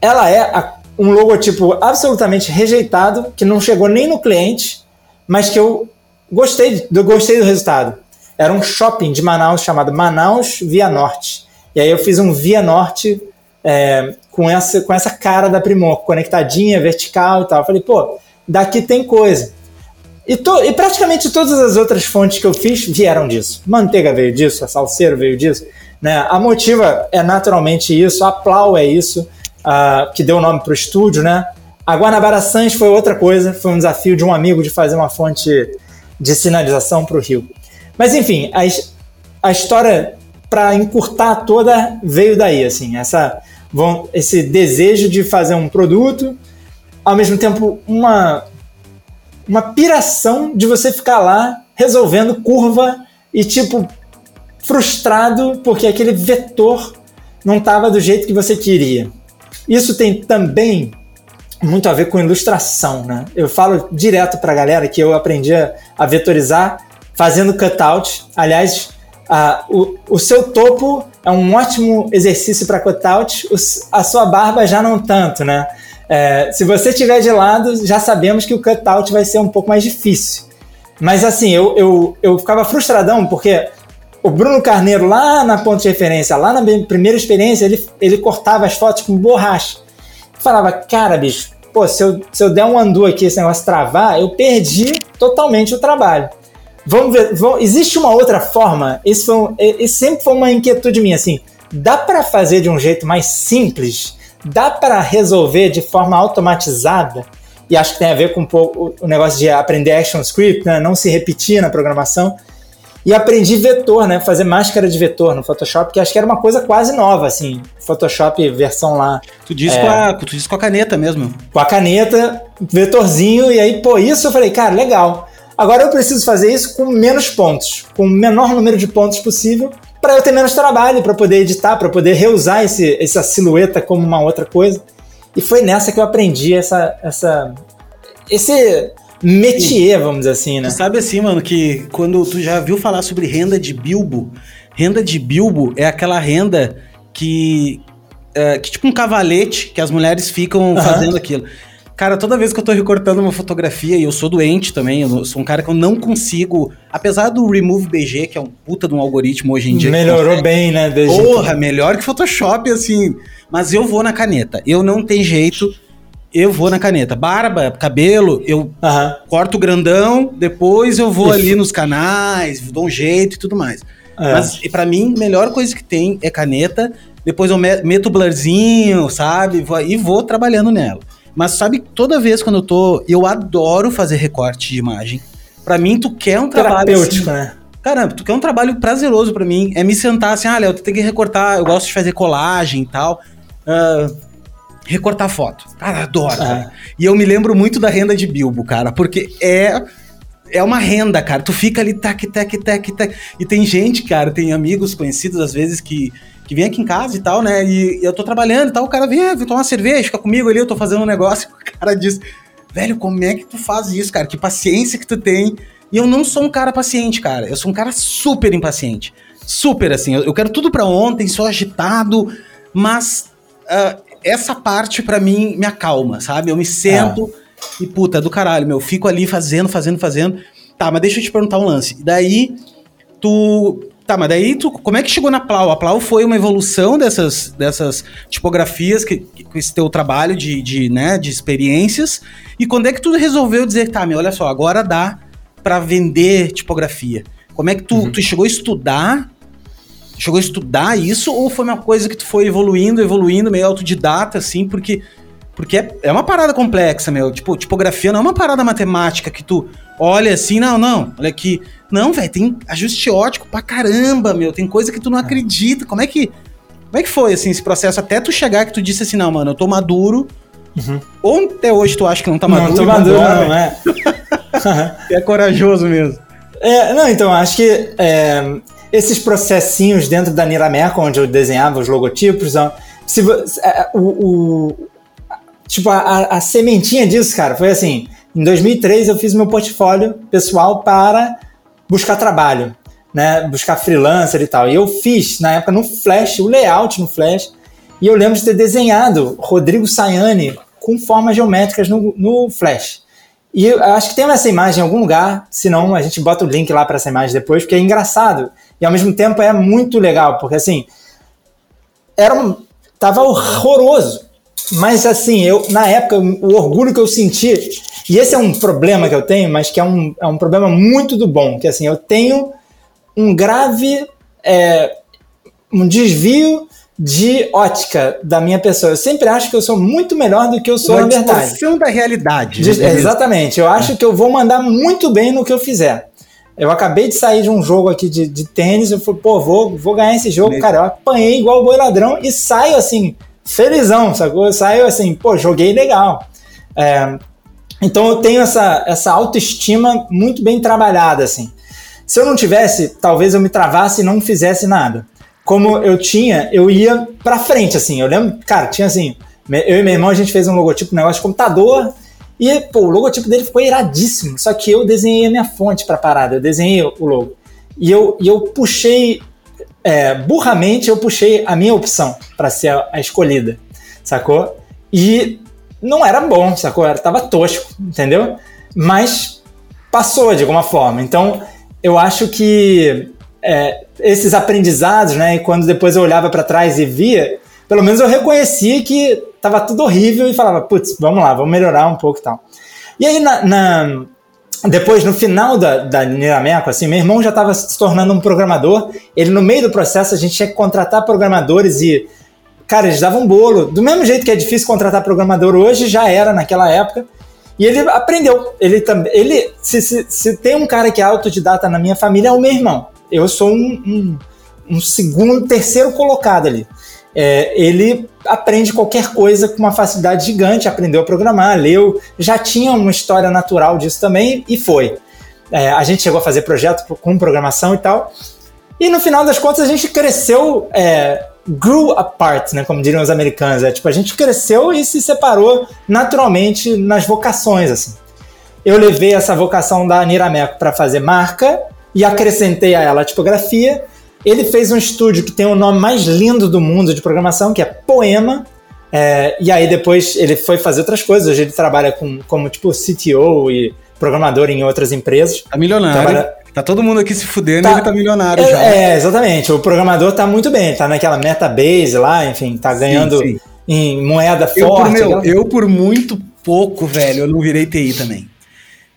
Ela é a um logotipo absolutamente rejeitado, que não chegou nem no cliente, mas que eu gostei, eu gostei do resultado. Era um shopping de Manaus chamado Manaus Via Norte. E aí eu fiz um Via Norte é, com, essa, com essa cara da Primor, conectadinha, vertical e tal. Eu falei, pô, daqui tem coisa. E, to, e praticamente todas as outras fontes que eu fiz vieram disso. Manteiga veio disso, a Salseiro veio disso. Né? A Motiva é naturalmente isso, a Plau é isso uh, que deu o nome para o estúdio, né? A Guanabara Sans foi outra coisa, foi um desafio de um amigo de fazer uma fonte de sinalização para o rio. Mas enfim, a, a história para encurtar toda veio daí, assim, essa, esse desejo de fazer um produto, ao mesmo tempo uma, uma piração de você ficar lá resolvendo curva e tipo frustrado porque aquele vetor não estava do jeito que você queria. Isso tem também muito a ver com ilustração, né? Eu falo direto para a galera que eu aprendi a vetorizar fazendo cutout. Aliás, o, o seu topo é um ótimo exercício para cutout, a sua barba já não tanto, né? É, se você tiver de lado, já sabemos que o cutout vai ser um pouco mais difícil. Mas assim, eu, eu, eu ficava frustradão porque o Bruno Carneiro, lá na ponta de referência, lá na primeira experiência, ele, ele cortava as fotos com borracha. Falava, cara, bicho, pô, se eu, se eu der um andu aqui, esse negócio travar, eu perdi totalmente o trabalho. Vamos ver, vamos, existe uma outra forma? Esse, foi um, esse sempre foi uma inquietude minha, assim, dá para fazer de um jeito mais simples? Dá para resolver de forma automatizada? E acho que tem a ver com um pouco o negócio de aprender action script, né? não se repetir na programação. E aprendi vetor, né? Fazer máscara de vetor no Photoshop, que acho que era uma coisa quase nova, assim. Photoshop versão lá. Tu disse, é, com, a, tu disse com a caneta mesmo. Com a caneta, vetorzinho, e aí, pô, isso eu falei, cara, legal. Agora eu preciso fazer isso com menos pontos, com o menor número de pontos possível, para eu ter menos trabalho, para poder editar, para poder reusar esse, essa silhueta como uma outra coisa. E foi nessa que eu aprendi essa, essa, esse métier, vamos dizer assim, né? Tu sabe assim, mano, que quando tu já viu falar sobre renda de Bilbo, renda de Bilbo é aquela renda que. É, que tipo um cavalete que as mulheres ficam uhum. fazendo aquilo. Cara, toda vez que eu tô recortando uma fotografia, e eu sou doente também, eu sou um cara que eu não consigo. Apesar do Remove BG, que é um puta de um algoritmo hoje em dia. Melhorou bem, né? Desde Porra, melhor que Photoshop, assim. Mas eu vou na caneta. Eu não tenho jeito eu vou na caneta. Barba, cabelo, eu uhum. corto grandão, depois eu vou ali nos canais, dou um jeito e tudo mais. É. Mas para mim, a melhor coisa que tem é caneta. Depois eu meto o blurzinho, sabe? E vou trabalhando nela. Mas sabe, toda vez quando eu tô. Eu adoro fazer recorte de imagem. Para mim, tu quer um trabalho. Terapêutico, assim, né? Caramba, tu quer um trabalho prazeroso para mim. É me sentar assim, ah, Léo, tu tem que recortar. Eu gosto de fazer colagem e tal. Uh, recortar foto. Cara, adoro. Ah. E eu me lembro muito da renda de Bilbo, cara, porque é é uma renda, cara. Tu fica ali, tac, tac, tac, tac. E tem gente, cara, tem amigos conhecidos às vezes que, que vem aqui em casa e tal, né? E, e eu tô trabalhando e tal. O cara vem, ah, vem tomar uma cerveja, fica comigo ali, eu tô fazendo um negócio. O cara diz, velho, como é que tu faz isso, cara? Que paciência que tu tem. E eu não sou um cara paciente, cara. Eu sou um cara super impaciente. Super, assim. Eu, eu quero tudo para ontem, sou agitado, mas. Uh, essa parte para mim me acalma, sabe? Eu me sento ah. e puta, é do caralho, meu, fico ali fazendo, fazendo, fazendo. Tá, mas deixa eu te perguntar um lance. Daí tu Tá, mas daí tu, como é que chegou na Plau? A Plau foi uma evolução dessas, dessas tipografias, que, com esse teu trabalho de, de, né, de experiências. E quando é que tu resolveu dizer, tá, meu, olha só, agora dá para vender tipografia? Como é que tu, uhum. tu chegou a estudar? Chegou a estudar isso ou foi uma coisa que tu foi evoluindo, evoluindo, meio autodidata, assim, porque porque é, é uma parada complexa, meu. Tipo, tipografia não é uma parada matemática que tu olha assim, não, não, olha aqui. Não, velho, tem ajuste ótico pra caramba, meu. Tem coisa que tu não é. acredita. Como é que. Como é que foi, assim, esse processo? Até tu chegar que tu disse assim, não, mano, eu tô maduro. Uhum. Ou até hoje tu acha que não tá maduro? Não, tô maduro, não, é. é corajoso mesmo. É, não, então, acho que é, esses processinhos dentro da Nirameco, onde eu desenhava os logotipos, se, é, o, o, tipo, a, a sementinha disso, cara, foi assim: em 2003 eu fiz meu portfólio pessoal para buscar trabalho, né? Buscar freelancer e tal. E eu fiz, na época, no Flash, o layout no Flash. E eu lembro de ter desenhado Rodrigo Sayane com formas geométricas no, no Flash. E eu acho que tem essa imagem em algum lugar, se não, a gente bota o link lá para essa imagem depois, porque é engraçado. E ao mesmo tempo é muito legal, porque assim, era um, tava horroroso. Mas assim, eu na época, o orgulho que eu senti, e esse é um problema que eu tenho, mas que é um, é um problema muito do bom, que assim, eu tenho um grave é, um desvio de ótica da minha pessoa. Eu sempre acho que eu sou muito melhor do que eu sou Uma na verdade. da realidade. De, né? exatamente. Eu acho é. que eu vou mandar muito bem no que eu fizer. Eu acabei de sair de um jogo aqui de, de tênis, eu falei, pô, vou, vou ganhar esse jogo, cara. Eu apanhei igual o boi ladrão e saio assim, felizão, sacou? Eu assim, pô, joguei legal. É, então eu tenho essa, essa autoestima muito bem trabalhada, assim. Se eu não tivesse, talvez eu me travasse e não fizesse nada. Como eu tinha, eu ia pra frente, assim. Eu lembro, cara, tinha assim, eu e meu irmão, a gente fez um logotipo, um negócio de computador, e, pô, o logotipo dele ficou iradíssimo. Só que eu desenhei a minha fonte pra parada, eu desenhei o logo. E eu, e eu puxei é, burramente eu puxei a minha opção para ser a, a, escolhida, sacou? E não era bom, sacou? Era, tava tosco, entendeu? Mas passou de alguma forma. Então, eu acho que é, esses aprendizados, né? E quando depois eu olhava para trás e via, pelo menos eu reconhecia que tava tudo horrível e falava, putz, vamos lá, vamos melhorar um pouco e tal. E aí, na, na depois, no final da, da Nirameco, assim, meu irmão já estava se tornando um programador. Ele, no meio do processo, a gente tinha que contratar programadores e, cara, eles davam um bolo. Do mesmo jeito que é difícil contratar programador hoje, já era naquela época. E ele aprendeu. Ele também. Ele, se, se, se, tem um cara que é autodidata na minha família, é o meu irmão. Eu sou um, um, um segundo, terceiro colocado ali é, ele aprende qualquer coisa com uma facilidade gigante, aprendeu a programar, leu, já tinha uma história natural disso também e foi. É, a gente chegou a fazer projeto com programação e tal. E no final das contas a gente cresceu, é, grew apart, né, como diriam os americanos. É, tipo, a gente cresceu e se separou naturalmente nas vocações. assim. Eu levei essa vocação da Nirameco para fazer marca e acrescentei a ela a tipografia ele fez um estúdio que tem o nome mais lindo do mundo de programação, que é Poema. É, e aí depois ele foi fazer outras coisas. Hoje ele trabalha com, como tipo CTO e programador em outras empresas. Tá milionário. Trabalha... Tá todo mundo aqui se fudendo tá, e ele tá milionário é, já. É, exatamente. O programador tá muito bem. Tá naquela Metabase lá, enfim, tá ganhando sim, sim. em moeda eu, forte. Por meu, eu, por muito pouco, velho, eu não virei TI também.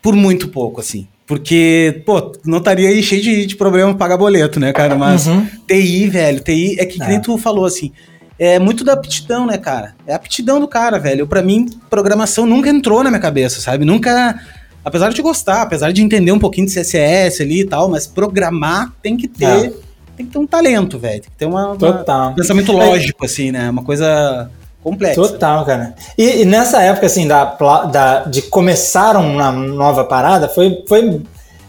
Por muito pouco, assim. Porque, pô, não estaria aí cheio de, de problema pagar boleto, né, cara? Mas uhum. TI, velho, TI é que, que nem é. tu falou assim. É muito da aptidão, né, cara? É a aptidão do cara, velho. Para mim, programação nunca entrou na minha cabeça, sabe? Nunca. Apesar de gostar, apesar de entender um pouquinho de CSS ali e tal, mas programar tem que ter. É. Tem que ter um talento, velho. Tem que ter uma, uma, um pensamento lógico, assim, né? Uma coisa complexa. Total, cara. E, e, nessa época, assim, da, da, de começar uma nova parada, foi. foi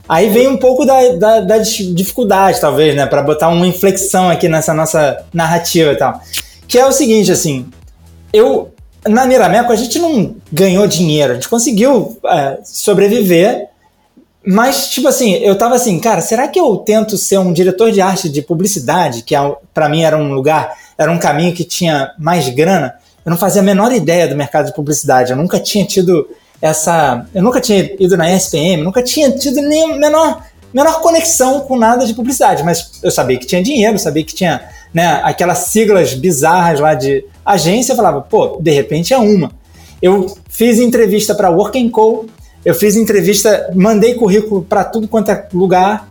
aí vem um pouco da, da, da dificuldade, talvez, né? para botar uma inflexão aqui nessa nossa narrativa e tal. Que é o seguinte, assim. Eu. Na Mirameco, a gente não ganhou dinheiro, a gente conseguiu é, sobreviver. Mas, tipo assim, eu tava assim, cara, será que eu tento ser um diretor de arte de publicidade, que é, para mim era um lugar, era um caminho que tinha mais grana? eu não fazia a menor ideia do mercado de publicidade. Eu nunca tinha tido essa. Eu nunca tinha ido na ESPM, nunca tinha tido nem menor menor conexão com nada de publicidade, mas eu sabia que tinha dinheiro, sabia que tinha né, aquelas siglas bizarras lá de agência, eu falava, pô, de repente é uma. Eu fiz entrevista para Work Co, eu fiz entrevista, mandei currículo para tudo quanto é lugar,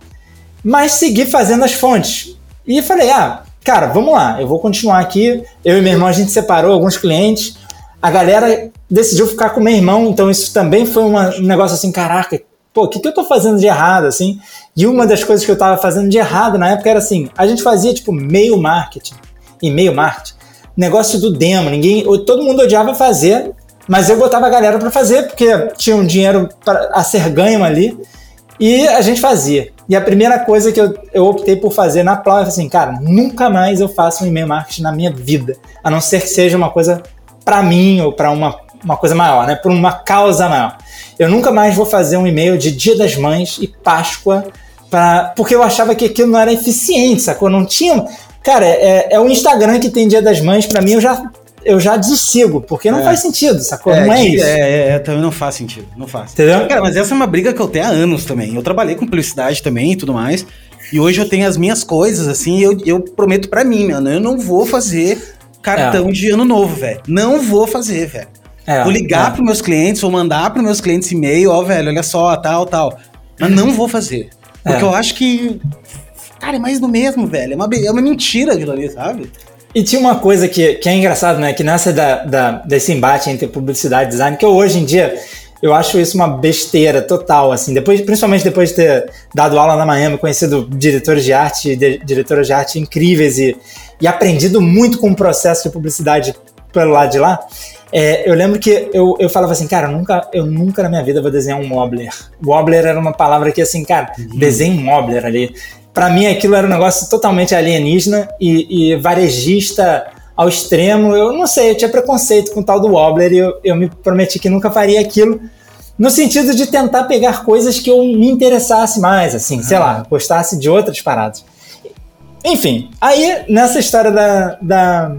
mas segui fazendo as fontes. E falei, ah, cara, vamos lá, eu vou continuar aqui. Eu e meu irmão, a gente separou alguns clientes. A galera decidiu ficar com meu irmão, então isso também foi uma, um negócio assim, caraca, pô, o que, que eu tô fazendo de errado, assim? E uma das coisas que eu tava fazendo de errado na época era assim, a gente fazia, tipo, meio marketing, e-mail marketing, negócio do demo, ninguém, todo mundo odiava fazer, mas eu botava a galera para fazer, porque tinha um dinheiro pra, a ser ganho ali, e a gente fazia. E a primeira coisa que eu, eu optei por fazer na Plau é assim, cara, nunca mais eu faço um e-mail marketing na minha vida, a não ser que seja uma coisa para mim ou para uma, uma coisa maior, né? Por uma causa maior. Eu nunca mais vou fazer um e-mail de Dia das Mães e Páscoa pra, porque eu achava que aquilo não era eficiente, sacou? Não tinha. Cara, é, é o Instagram que tem Dia das Mães, para mim eu já eu já desigo, porque não é. faz sentido, sacou? É, não é isso. É, é, é, também não faz sentido, não faz. Entendeu? Cara, mas essa é uma briga que eu tenho há anos também. Eu trabalhei com publicidade também e tudo mais. E hoje eu tenho as minhas coisas, assim, eu, eu prometo para mim, mano, eu não vou fazer cartão é. de ano novo, velho. Não vou fazer, velho. É, vou ligar é. pros meus clientes, vou mandar pros meus clientes e-mail, ó, velho, olha só, tal, tal. Mas não vou fazer. Porque é. eu acho que. Cara, é mais do mesmo, velho. É uma, é uma mentira aquilo ali, sabe? E tinha uma coisa que, que é engraçado, né? Que nessa da, da, desse embate entre publicidade e design, que eu, hoje em dia eu acho isso uma besteira total, assim. Depois, principalmente depois de ter dado aula na Miami, conhecido diretores de arte, de, diretoras de arte incríveis e, e aprendido muito com o processo de publicidade pelo lado de lá. É, eu lembro que eu, eu falava assim, cara, eu nunca, eu nunca na minha vida vou desenhar um wobbler. Wobbler era uma palavra que, assim, cara, uhum. desenha um wobbler ali para mim aquilo era um negócio totalmente alienígena e, e, varejista ao extremo. Eu não sei, eu tinha preconceito com o tal do Wobbler e eu, eu me prometi que nunca faria aquilo no sentido de tentar pegar coisas que eu me interessasse mais, assim, sei lá, gostasse de outras paradas. Enfim, aí nessa história da, da,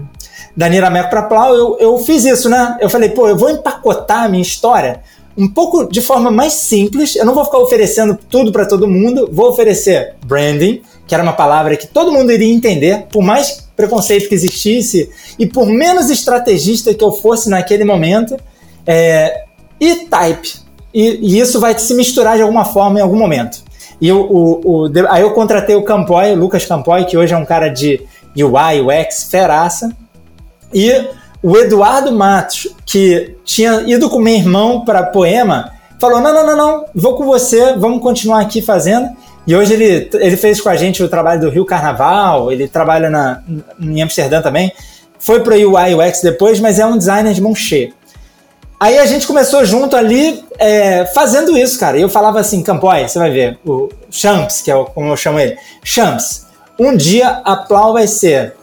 da Nirameco para Plau, eu, eu fiz isso, né? Eu falei, pô, eu vou empacotar a minha história um pouco de forma mais simples. Eu não vou ficar oferecendo tudo para todo mundo, vou oferecer branding, que era uma palavra que todo mundo iria entender, por mais preconceito que existisse e por menos estrategista que eu fosse naquele momento, é, e type. E, e, isso vai se misturar de alguma forma em algum momento. E o, o, o aí eu contratei o Campoy, o Lucas Campoy, que hoje é um cara de UI, UX, feraça, e o Eduardo Matos, que tinha ido com meu irmão para Poema, falou: não, não, não, não, vou com você, vamos continuar aqui fazendo. E hoje ele, ele fez com a gente o trabalho do Rio Carnaval, ele trabalha na, em Amsterdã também. Foi para o UI UX depois, mas é um designer de mão cheia. Aí a gente começou junto ali é, fazendo isso, cara. E eu falava assim, Campoy, você vai ver, o Champs, que é como eu chamo ele, Champs, um dia a Plau vai ser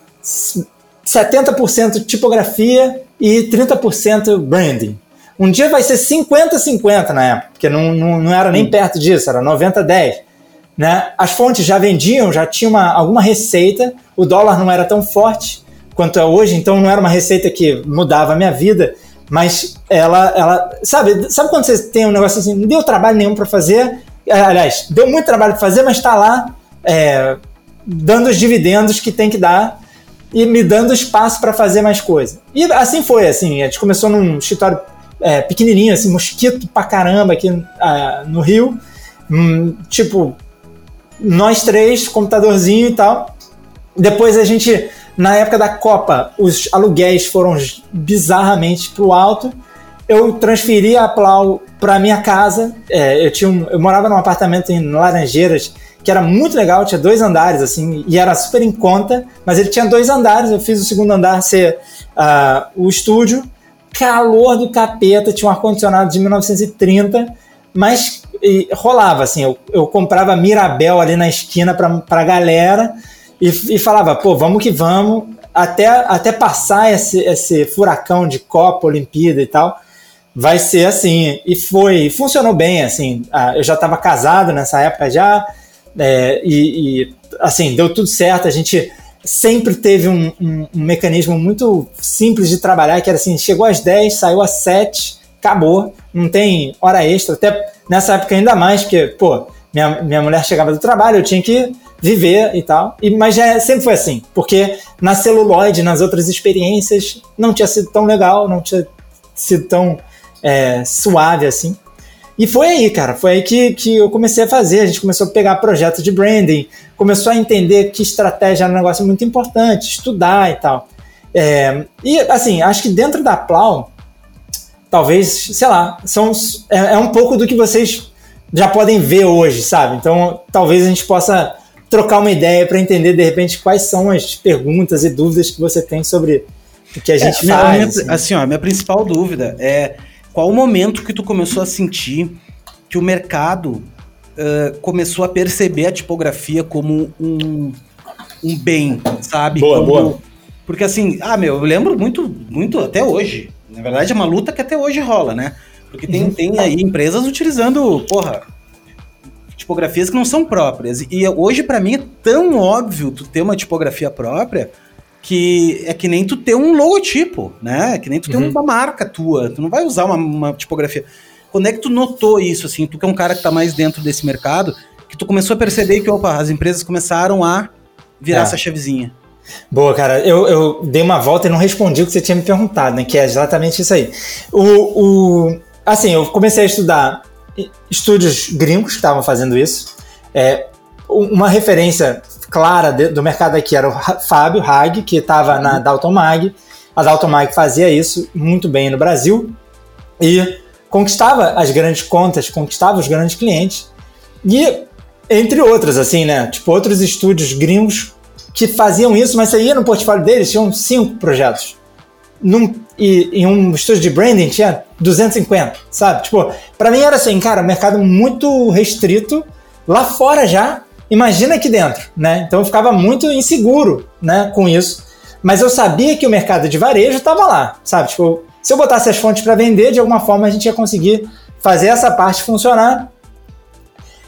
70% tipografia e 30% branding. Um dia vai ser 50-50 na época, porque não, não, não era nem hum. perto disso, era 90-10. Né? As fontes já vendiam, já tinha uma, alguma receita, o dólar não era tão forte quanto é hoje, então não era uma receita que mudava a minha vida, mas ela, ela sabe, sabe quando você tem um negócio assim, não deu trabalho nenhum para fazer, é, aliás, deu muito trabalho para fazer, mas está lá é, dando os dividendos que tem que dar e me dando espaço para fazer mais coisa. E assim foi, assim, a gente começou num escritório é, pequenininho, assim, mosquito pra caramba aqui uh, no Rio, hum, tipo, nós três, computadorzinho e tal. Depois a gente, na época da Copa, os aluguéis foram bizarramente pro alto. Eu transferi a Plau para minha casa. É, eu, tinha um, eu morava num apartamento em Laranjeiras que era muito legal, tinha dois andares, assim, e era super em conta, mas ele tinha dois andares, eu fiz o segundo andar ser uh, o estúdio, calor do capeta, tinha um ar-condicionado de 1930, mas rolava, assim, eu, eu comprava Mirabel ali na esquina pra, pra galera e, e falava, pô, vamos que vamos, até, até passar esse, esse furacão de Copa, Olimpíada e tal, vai ser assim. E foi, funcionou bem, assim. Uh, eu já estava casado nessa época já, é, e, e, assim, deu tudo certo. A gente sempre teve um, um, um, mecanismo muito simples de trabalhar, que era assim, chegou às 10, saiu às 7, acabou, não tem hora extra, até nessa época ainda mais, porque, pô, minha, minha mulher chegava do trabalho, eu tinha que viver e tal. E, mas já sempre foi assim, porque na celuloide, nas outras experiências, não tinha sido tão legal, não tinha sido tão é, suave assim. E foi aí, cara, foi aí que, que eu comecei a fazer. A gente começou a pegar projetos de branding, começou a entender que estratégia era um negócio muito importante, estudar e tal. É, e assim, acho que dentro da Plau, talvez, sei lá, são, é, é um pouco do que vocês já podem ver hoje, sabe? Então, talvez a gente possa trocar uma ideia para entender de repente quais são as perguntas e dúvidas que você tem sobre o que a é, gente é, faz. Minha, assim. assim, ó, a minha principal dúvida é qual o momento que tu começou a sentir que o mercado uh, começou a perceber a tipografia como um, um bem, sabe? Boa, como, boa. Porque assim, ah, meu, eu lembro muito, muito até hoje. Na verdade, é uma luta que até hoje rola, né? Porque tem, uhum. tem aí empresas utilizando, porra, tipografias que não são próprias. E hoje, para mim, é tão óbvio tu ter uma tipografia própria que é que nem tu ter um logotipo, né? É que nem tu ter uhum. uma marca tua. Tu não vai usar uma, uma, tipografia. Quando é que tu notou isso, assim? Tu que é um cara que tá mais dentro desse mercado, que tu começou a perceber que, opa, as empresas começaram a virar é. essa chavezinha. Boa, cara. Eu, eu dei uma volta e não respondi o que você tinha me perguntado, né? Que é exatamente isso aí. O, o, assim, eu comecei a estudar estúdios gringos que estavam fazendo isso. É, uma referência clara de, do mercado aqui era o Fábio Hag, que estava na Dalton Mag. A Dalton Mag fazia isso muito bem no Brasil e conquistava as grandes contas, conquistava os grandes clientes. E entre outros, assim, né? Tipo, outros estúdios gringos que faziam isso, mas ia no portfólio deles, tinham cinco projetos. Num, e em um estúdio de branding tinha 250, sabe? Tipo, para mim era assim, cara, mercado muito restrito. Lá fora já, imagina aqui dentro, né? Então eu ficava muito inseguro, né, com isso. Mas eu sabia que o mercado de varejo estava lá, sabe? Tipo, se eu botasse as fontes para vender, de alguma forma a gente ia conseguir fazer essa parte funcionar.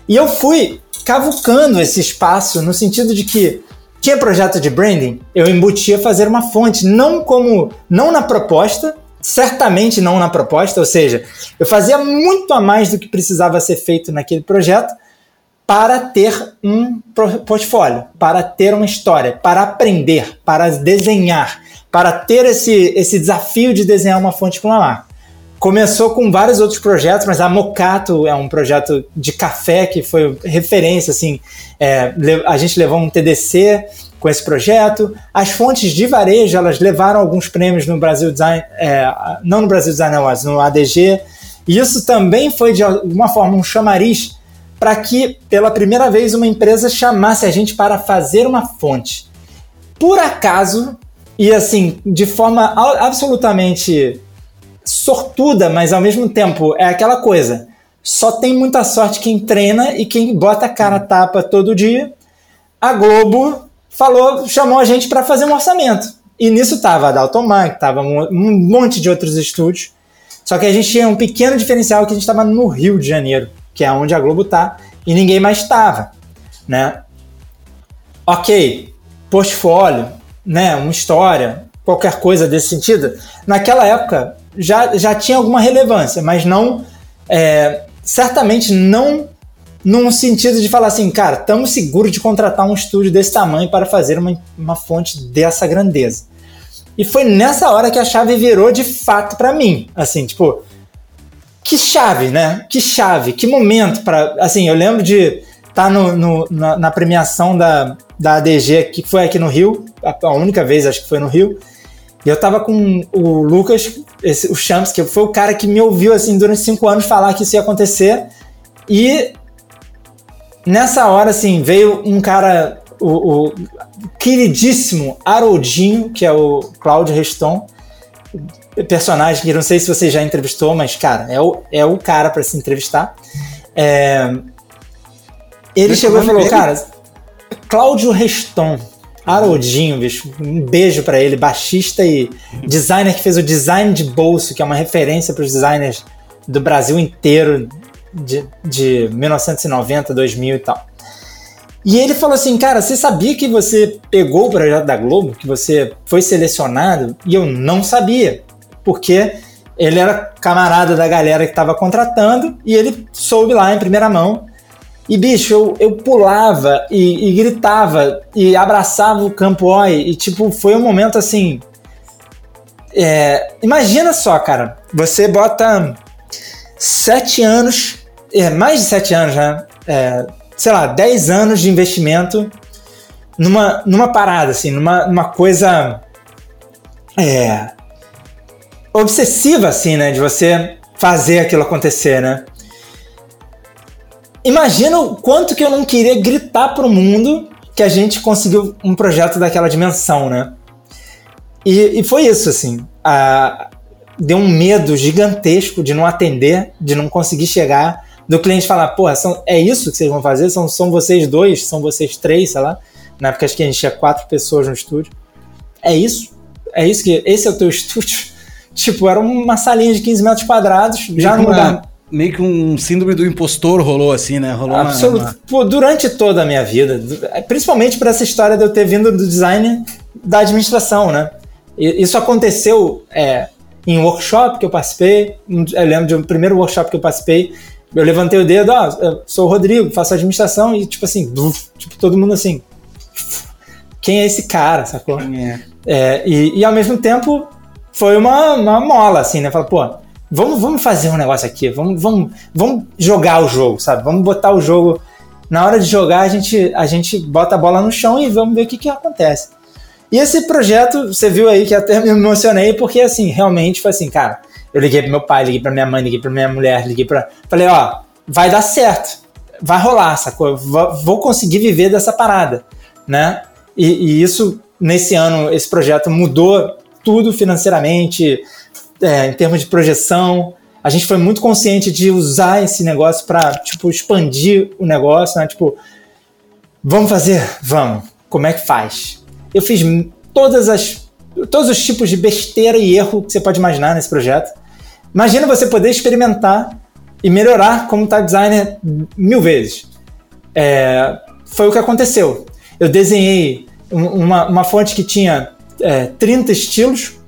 E eu fui cavucando esse espaço no sentido de que tinha projeto de branding, eu embutia fazer uma fonte, não como não na proposta, certamente não na proposta, ou seja, eu fazia muito a mais do que precisava ser feito naquele projeto para ter um portfólio, para ter uma história, para aprender, para desenhar, para ter esse, esse desafio de desenhar uma fonte para uma marca. Começou com vários outros projetos, mas a Mocato é um projeto de café que foi referência, assim, é, a gente levou um TDC com esse projeto. As fontes de varejo, elas levaram alguns prêmios no Brasil Design, é, não no Brasil Design Awards, no ADG. E isso também foi, de alguma forma, um chamariz para que, pela primeira vez, uma empresa chamasse a gente para fazer uma fonte. Por acaso, e assim, de forma absolutamente sortuda, mas ao mesmo tempo é aquela coisa. Só tem muita sorte quem treina e quem bota a cara tapa todo dia. A Globo falou, chamou a gente para fazer um orçamento. E nisso tava a Dalton Mark, tava um monte de outros estúdios. Só que a gente tinha um pequeno diferencial que a gente estava no Rio de Janeiro, que é onde a Globo tá, e ninguém mais estava, né? Ok, portfólio, né, uma história, qualquer coisa desse sentido. Naquela época, já, já tinha alguma relevância, mas não. É, certamente não num sentido de falar assim, cara, estamos seguros de contratar um estúdio desse tamanho para fazer uma, uma fonte dessa grandeza. E foi nessa hora que a chave virou de fato para mim. Assim, tipo, que chave, né? Que chave, que momento para. Assim, eu lembro de estar tá no, no na, na, premiação da, da ADG, que foi aqui no Rio, a, a única vez acho que foi no Rio, e eu tava com o Lucas, esse, o Champs, que foi o cara que me ouviu assim durante cinco anos falar que isso ia acontecer. E nessa hora, assim, veio um cara, o, o queridíssimo Haroldinho, que é o Cláudio Reston, personagem que não sei se você já entrevistou, mas, cara, é o, é o cara para se entrevistar. É, ele chegou e falou, cara, Cláudio Reston Haroldinho, bicho, um beijo para ele, baixista e designer que fez o design de bolso, que é uma referência para os designers do Brasil inteiro de, de 1990, 2000 e tal. E ele falou assim, cara, você sabia que você pegou o projeto da Globo, que você foi selecionado? E eu não sabia, porque ele era camarada da galera que estava contratando e ele soube lá em primeira mão E, bicho, eu, eu pulava e, e gritava e abraçava o Campo Oi. E, tipo, foi um momento assim. É, imagina só, cara. Você bota sete anos, é, mais de sete anos, né? É, sei lá, dez anos de investimento numa, numa parada, assim, numa, numa coisa. É, obsessiva, assim, né? De você fazer aquilo acontecer, né? Imagina o quanto que eu não queria gritar pro mundo que a gente conseguiu um projeto daquela dimensão, né? E, e foi isso, assim. A, deu um medo gigantesco de não atender, de não conseguir chegar, do cliente falar, porra, são, é isso que vocês vão fazer? São, são vocês dois? São vocês três, sei lá? Na época acho que a gente tinha quatro pessoas no estúdio. É isso? É isso que. Esse é o teu estúdio? Tipo, era uma salinha de 15 metros quadrados, já no lugar meio que um síndrome do impostor rolou assim, né? Rolou Absoluto. Uma, uma... Pô, durante toda a minha vida, principalmente por essa história de eu ter vindo do design da administração, né? Isso aconteceu é, em um workshop que eu participei. Eu lembro de um primeiro workshop que eu participei. Eu levantei o dedo, ó, oh, sou o Rodrigo, faço administração, e tipo assim, tipo, todo mundo assim. Quem é esse cara, sacou? É. É, e, e ao mesmo tempo foi uma, uma mola, assim, né? Fala, pô, vamos, vamos fazer um negócio aqui, vamos, vamos, vamos jogar o jogo, sabe? Vamos botar o jogo. Na hora de jogar, a gente, a gente bota a bola no chão e vamos ver o que, que acontece. E esse projeto, você viu aí que até me emocionei, porque assim, realmente foi assim, cara, eu liguei pro meu pai, liguei pra minha mãe, liguei pra minha mulher, liguei pra. Falei, ó, vai dar certo, vai rolar, sacou? Vou conseguir viver dessa parada, né? E, e isso, nesse ano, esse projeto mudou tudo financeiramente, é, em termos de projeção. A gente foi muito consciente de usar esse negócio para tipo expandir o negócio, né? Tipo, vamos fazer, vamos. Como é que faz? Eu fiz todas as todos os tipos de besteira e erro que você pode imaginar nesse projeto. Imagina você poder experimentar e melhorar como tá designer mil vezes. É, foi o que aconteceu. Eu desenhei uma, uma fonte que tinha é, 30 estilos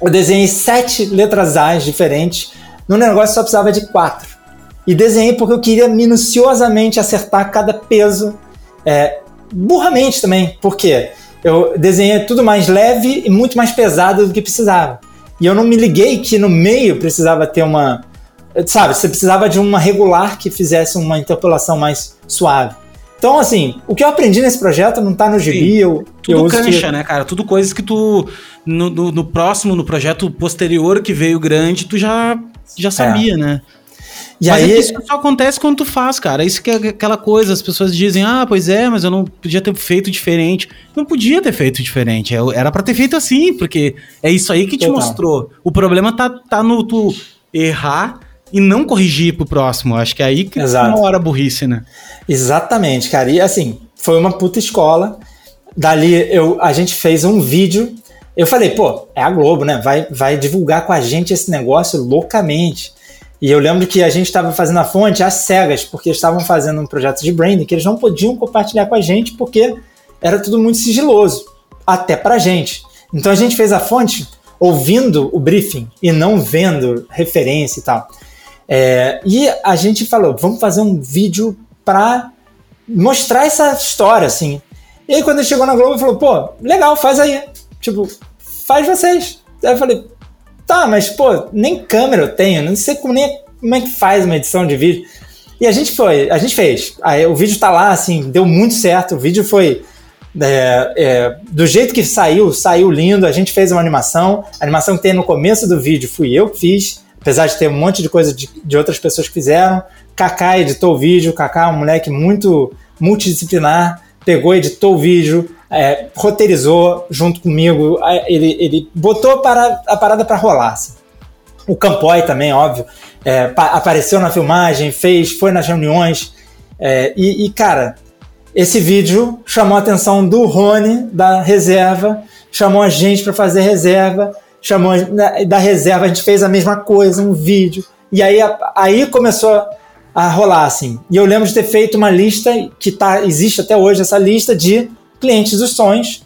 eu desenhei sete letras A diferentes. No negócio só precisava de quatro. E desenhei porque eu queria minuciosamente acertar cada peso. É, burramente também, porque eu desenhei tudo mais leve e muito mais pesado do que precisava. E eu não me liguei que no meio precisava ter uma. Sabe, você precisava de uma regular que fizesse uma interpolação mais suave. Então, assim, o que eu aprendi nesse projeto não tá no gibi. Eu, Tudo eu cancha, que... né, cara? Tudo coisas que tu, no, no, no, próximo, no projeto posterior que veio grande, tu já, já sabia, é. né? E mas é aí... é isso só acontece quando tu faz, cara. Isso que é aquela coisa, as pessoas dizem, ah, pois é, mas eu não podia ter feito diferente. Não podia ter feito diferente. É, era para ter feito assim, porque é isso aí que te Total. mostrou. O problema tá, tá no tu errar e não corrigir pro próximo. Acho que é aí que Exato. uma hora burrice, né? Exatamente, cara. E assim, foi uma puta escola. Dali eu, a gente fez um vídeo. Eu falei, pô, é a Globo, né? Vai, vai divulgar com a gente esse negócio loucamente. E eu lembro que a gente estava fazendo a fonte às cegas, porque estavam fazendo um projeto de branding que eles não podiam compartilhar com a gente porque era tudo muito sigiloso, até pra gente. Então a gente fez a fonte ouvindo o briefing e não vendo referência e tal. É, e a gente falou, vamos fazer um vídeo para mostrar essa história, assim. E aí quando ele chegou na Globo, falou, pô, legal, faz aí. Tipo, faz vocês. Aí eu falei, tá, mas pô, nem câmera eu tenho, não sei como, nem, como é que faz uma edição de vídeo. E a gente foi, a gente fez. Aí o vídeo tá lá, assim, deu muito certo. O vídeo foi. É, é, do jeito que saiu, saiu lindo. A gente fez uma animação. A animação que tem no começo do vídeo fui eu que fiz apesar de ter um monte de coisa de, de outras pessoas que fizeram. Kaká editou o vídeo, Kaká é um moleque muito multidisciplinar, pegou, editou o vídeo, é, roteirizou junto comigo, ele, ele botou para, a parada para rolar. Assim. O Campoy também, óbvio, é, apareceu na filmagem, fez, foi nas reuniões. É, e, e, cara, esse vídeo chamou a atenção do Rony, da reserva, chamou a gente para fazer reserva chamou da reserva, a gente fez a mesma coisa, um vídeo. E aí, aí começou a rolar, assim. E eu lembro de ter feito uma lista que tá, existe até hoje, essa lista de clientes dos sonhos.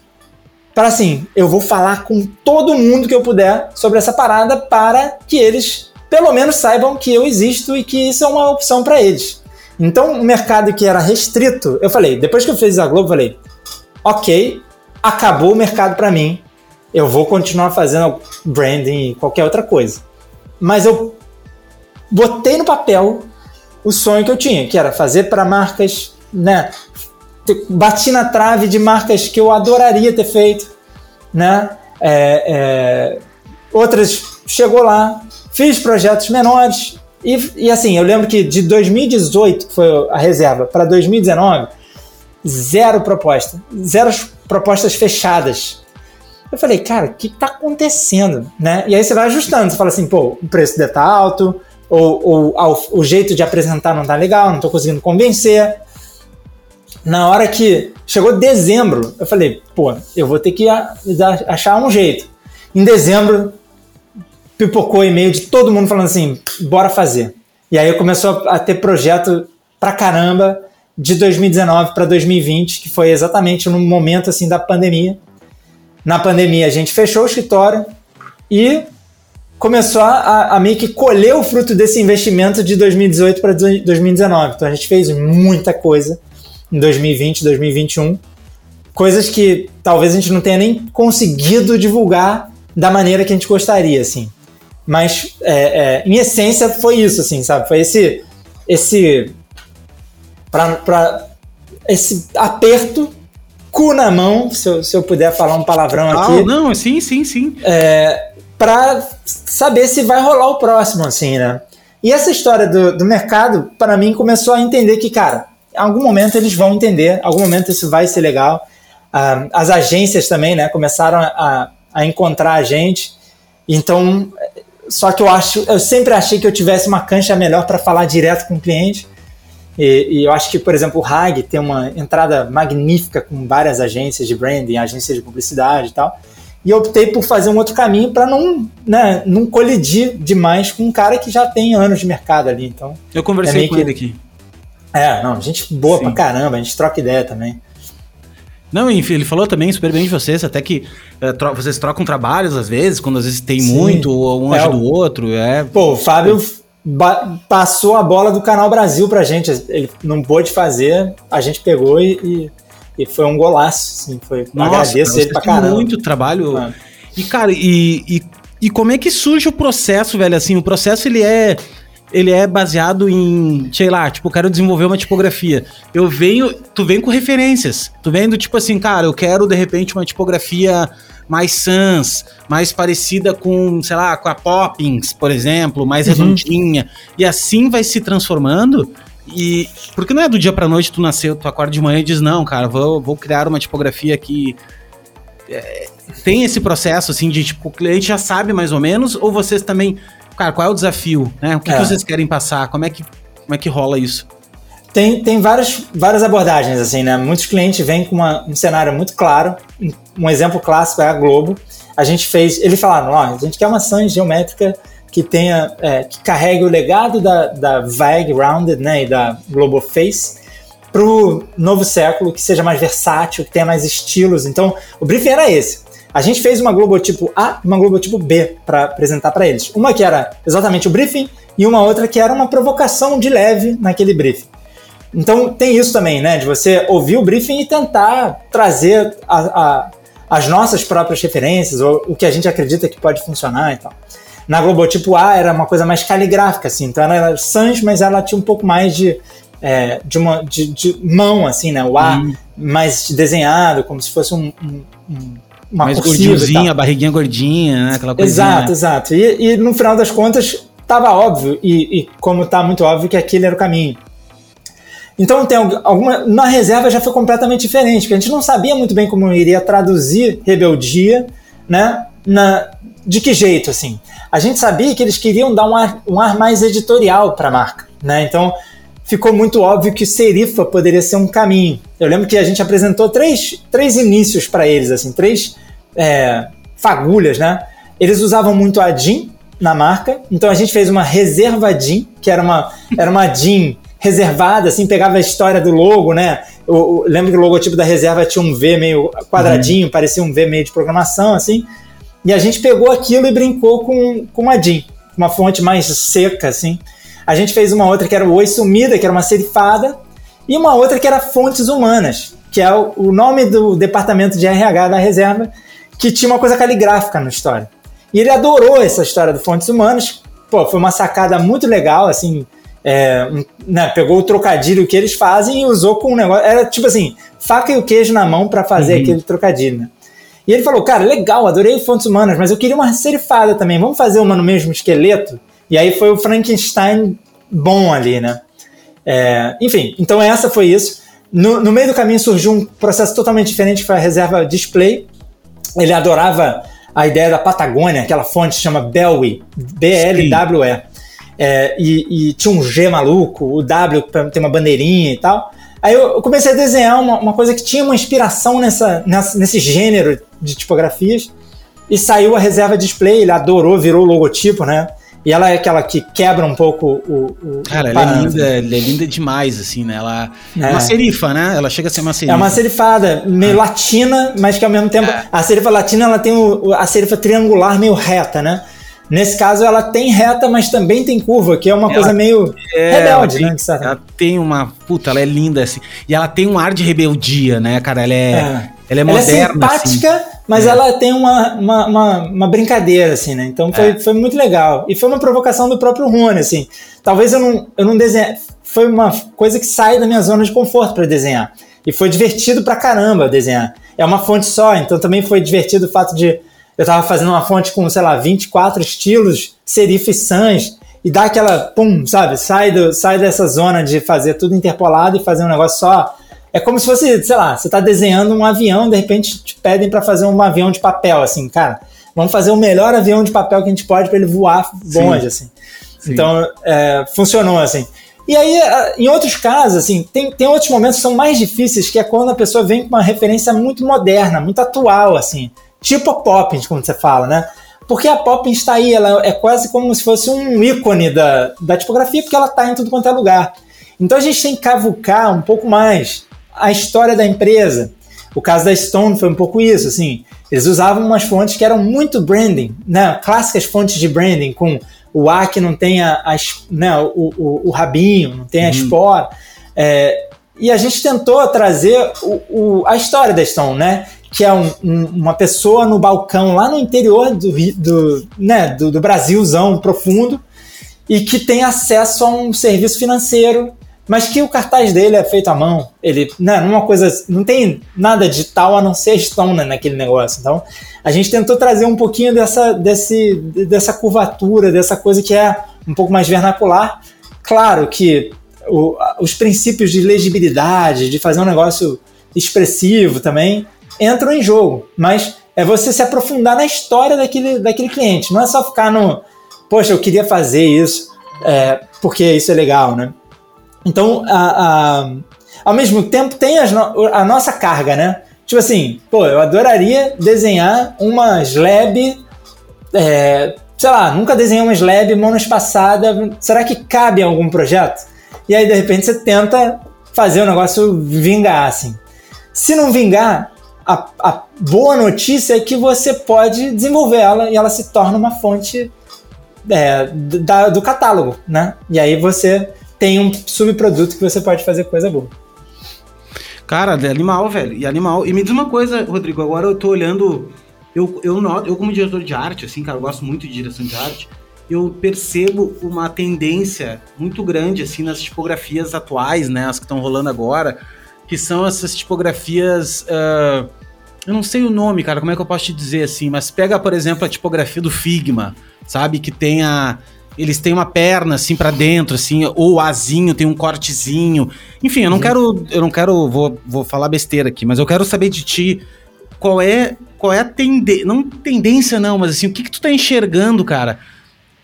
Para assim, eu vou falar com todo mundo que eu puder sobre essa parada para que eles, pelo menos, saibam que eu existo e que isso é uma opção para eles. Então, um mercado que era restrito, eu falei, depois que eu fiz a Globo, eu falei, ok, acabou o mercado para mim, eu vou continuar fazendo branding e qualquer outra coisa. Mas eu botei no papel o sonho que eu tinha, que era fazer para marcas, né? Bati na trave de marcas que eu adoraria ter feito, né? É, é, outras chegou lá, fiz projetos menores e, e assim, eu lembro que de 2018, que foi a reserva, para 2019, zero proposta, zero propostas fechadas. Eu falei, cara, o que está acontecendo? Né? E aí você vai ajustando, você fala assim, pô, o preço deve tá alto, ou, ou, ou o jeito de apresentar não tá legal, não estou conseguindo convencer. Na hora que chegou dezembro, eu falei, pô, eu vou ter que achar um jeito. Em dezembro, pipocou e-mail de todo mundo falando assim, bora fazer. E aí começou a ter projeto pra caramba de 2019 para 2020, que foi exatamente no momento assim da pandemia. Na pandemia a gente fechou o escritório e começou a, a meio que colher o fruto desse investimento de 2018 para 2019. Então a gente fez muita coisa em 2020, 2021, coisas que talvez a gente não tenha nem conseguido divulgar da maneira que a gente gostaria, assim. Mas é, é, em essência foi isso, assim, sabe? Foi esse esse para esse aperto cu na mão, se eu, se eu puder falar um palavrão ah, aqui. Não, sim, sim, sim. É, para saber se vai rolar o próximo, assim, né? E essa história do, do mercado, para mim, começou a entender que, cara, em algum momento eles vão entender, em algum momento isso vai ser legal. Ah, as agências também, né, começaram a, a encontrar a gente. Então, só que eu acho, eu sempre achei que eu tivesse uma cancha melhor para falar direto com o cliente. E, e, eu acho que, por exemplo, o Hag tem uma entrada magnífica com várias agências de branding, agências de publicidade e tal e optei por fazer um outro caminho para não, né, não colidir demais com um cara que já tem anos de mercado ali. Então, eu conversei é com que... ele aqui. É, não, gente boa Sim. pra caramba, a gente troca ideia também. Não, enfim, ele falou também super bem de vocês, até que é, tro vocês trocam trabalhos às vezes, quando às vezes tem Sim. muito, ou um é, ajuda o outro. É... Pô, o Fábio passou a bola do Canal Brasil pra gente. Ele não pôde fazer, a gente pegou e, e e foi um golaço, assim, foi, Nossa, agradeço cara, ele pra caramba. muito trabalho. Ah. E, cara, e, e, e como é que surge o processo, velho? Assim, o processo, ele é ele é baseado em, sei lá, tipo, eu quero desenvolver uma tipografia. Eu venho, tu vem com referências. Tu vem do tipo assim, cara, eu quero de repente uma tipografia mais sans, mais parecida com, sei lá, com a Poppins, por exemplo, mais uhum. redondinha. E assim vai se transformando. E porque não é do dia pra noite tu nasceu, tu acorda de manhã e diz, não, cara, vou, vou criar uma tipografia que. É, tem esse processo assim de tipo, o cliente já sabe mais ou menos, ou vocês também. Cara, qual é o desafio? Né? O que, é. que vocês querem passar? Como é que, como é que rola isso? Tem, tem várias, várias abordagens, assim, né? Muitos clientes vêm com uma, um cenário muito claro. Um exemplo clássico é a Globo. A gente fez. Eles falaram: ó, a gente quer uma sans geométrica que tenha é, que carregue o legado da, da Rounded né, e da Global Face para o novo século, que seja mais versátil, que tenha mais estilos. Então, o briefing era esse. A gente fez uma Globo tipo A e uma Globo tipo B para apresentar para eles. Uma que era exatamente o briefing e uma outra que era uma provocação de leve naquele briefing. Então tem isso também, né? De você ouvir o briefing e tentar trazer a, a, as nossas próprias referências, ou o que a gente acredita que pode funcionar e tal. Na Globotipo A era uma coisa mais caligráfica, assim, então ela era sans, mas ela tinha um pouco mais de, é, de, uma, de, de, mão, assim, né? O A hum. mais desenhado, como se fosse um, um, um uma mais gordinhozinha, a barriguinha gordinha, né? Aquela coisinha. Exato, exato. E, e no final das contas, estava óbvio, e, e como está muito óbvio, que aquele era o caminho. Então tem alguma. Na reserva já foi completamente diferente, porque a gente não sabia muito bem como iria traduzir rebeldia, né? Na, de que jeito, assim? A gente sabia que eles queriam dar um ar, um ar mais editorial para a marca, né? Então ficou muito óbvio que Serifa poderia ser um caminho. Eu lembro que a gente apresentou três, três inícios para eles, assim, três é, fagulhas, né? Eles usavam muito a DIN na marca, então a gente fez uma reserva DIN, que era uma, era uma DIN reservada, assim, pegava a história do logo, né? Eu, eu lembro que o logotipo da reserva tinha um V meio quadradinho, uhum. parecia um V meio de programação, assim. E a gente pegou aquilo e brincou com, com uma DIN, uma fonte mais seca, assim. A gente fez uma outra que era o Oi Sumida, que era uma serifada, e uma outra que era Fontes Humanas, que é o, o nome do departamento de RH da reserva, que tinha uma coisa caligráfica na história. E ele adorou essa história do Fontes Humanas. Pô, foi uma sacada muito legal, assim, é, né, pegou o trocadilho que eles fazem e usou com um negócio. Era tipo assim, faca e o queijo na mão para fazer uhum. aquele trocadilho, né? E ele falou, cara, legal, adorei fontes humanas, mas eu queria uma serifada também. Vamos fazer uma no mesmo esqueleto? E aí foi o Frankenstein bom ali, né? É, enfim, então essa foi isso. No, no, meio do caminho surgiu um processo totalmente diferente, que foi a reserva display. Ele adorava a ideia da Patagônia, aquela fonte que chama Belwi, B-L-W-E. É, e, e, tinha um G maluco, o W tem uma bandeirinha e tal. Aí eu comecei a desenhar uma, uma coisa que tinha uma inspiração nessa, nessa, nesse gênero de tipografias. E saiu a reserva display, ele adorou, virou o logotipo, né? E ela é aquela que quebra um pouco o. o Cara, ela é linda, ela é linda demais, assim, né? Ela é. é uma serifa, né? Ela chega a ser uma serifa. É uma serifada, meio ah. latina, mas que ao mesmo tempo. É. A serifa latina ela tem o, a serifa triangular meio reta, né? Nesse caso, ela tem reta, mas também tem curva, que é uma ela, coisa meio é, rebelde, tem, né? Ela tem uma. Puta, ela é linda, assim. E ela tem um ar de rebeldia, né, cara? Ela é. é. Ela é moderna. Ela é simpática, assim. mas é. ela tem uma, uma, uma, uma, brincadeira, assim, né? Então foi, é. foi muito legal. E foi uma provocação do próprio Rony, assim. Talvez eu não, eu não desenhe. Foi uma coisa que sai da minha zona de conforto para desenhar. E foi divertido pra caramba desenhar. É uma fonte só, então também foi divertido o fato de eu tava fazendo uma fonte com, sei lá, 24 estilos, serif sans, e dá aquela, pum, sabe? Sai, do, sai dessa zona de fazer tudo interpolado e fazer um negócio só. É como se fosse, sei lá, você tá desenhando um avião, de repente te pedem para fazer um avião de papel, assim, cara. Vamos fazer o melhor avião de papel que a gente pode para ele voar longe, Sim. assim. Sim. Então, é, funcionou assim. E aí, em outros casos, assim, tem, tem outros momentos que são mais difíceis, que é quando a pessoa vem com uma referência muito moderna, muito atual, assim. Tipo a Poppins, como você fala, né? Porque a Poppins está aí, ela é quase como se fosse um ícone da, da tipografia, porque ela está em tudo quanto é lugar. Então a gente tem que cavucar um pouco mais a história da empresa. O caso da Stone foi um pouco isso, assim. Eles usavam umas fontes que eram muito branding, né? Clássicas fontes de branding, com o A que não tem a, a né, o, o, o, rabinho, não tem a uhum. espora. É, e a gente tentou trazer o, o, a história da Stone, né? Que é um, um, uma pessoa no balcão lá no interior do, do, né, do, do Brasilzão profundo e que tem acesso a um serviço financeiro, mas que o cartaz dele é feito à mão. Ele, né, uma coisa, não tem nada digital a não ser Stone naquele negócio. Então, a gente tentou trazer um pouquinho dessa, desse, dessa curvatura, dessa coisa que é um pouco mais vernacular. Claro que o, os princípios de legibilidade, de fazer um negócio expressivo também, entram em jogo. Mas é você se aprofundar na história daquele, daquele cliente. Não é só ficar no, poxa, eu queria fazer isso é, porque isso é legal, né? Então, a, a, ao mesmo tempo, tem as no, a nossa carga, né? Tipo assim, pô, eu adoraria desenhar uma slab, é, sei lá, nunca desenhei uma slab monoespaçada, será que cabe em algum projeto? E aí, de repente, você tenta fazer o negócio vingar, assim. Se não vingar, a, a boa notícia é que você pode desenvolver ela e ela se torna uma fonte é, da, do catálogo, né? E aí você tem um subproduto que você pode fazer coisa boa. Cara, é animal, velho. E animal. E me diz uma coisa, Rodrigo, agora eu tô olhando. Eu, eu, noto, eu como diretor de arte, assim, cara, eu gosto muito de direção de arte. Eu percebo uma tendência muito grande, assim, nas tipografias atuais, né? As que estão rolando agora que são essas tipografias. Uh, eu não sei o nome, cara, como é que eu posso te dizer assim, mas pega, por exemplo, a tipografia do Figma, sabe? Que tem a. Eles têm uma perna assim para dentro, assim, ou o azinho tem um cortezinho. Enfim, eu não uhum. quero. Eu não quero. Vou, vou falar besteira aqui, mas eu quero saber de ti qual é. Qual é a tendência. Não tendência, não, mas assim, o que, que tu tá enxergando, cara?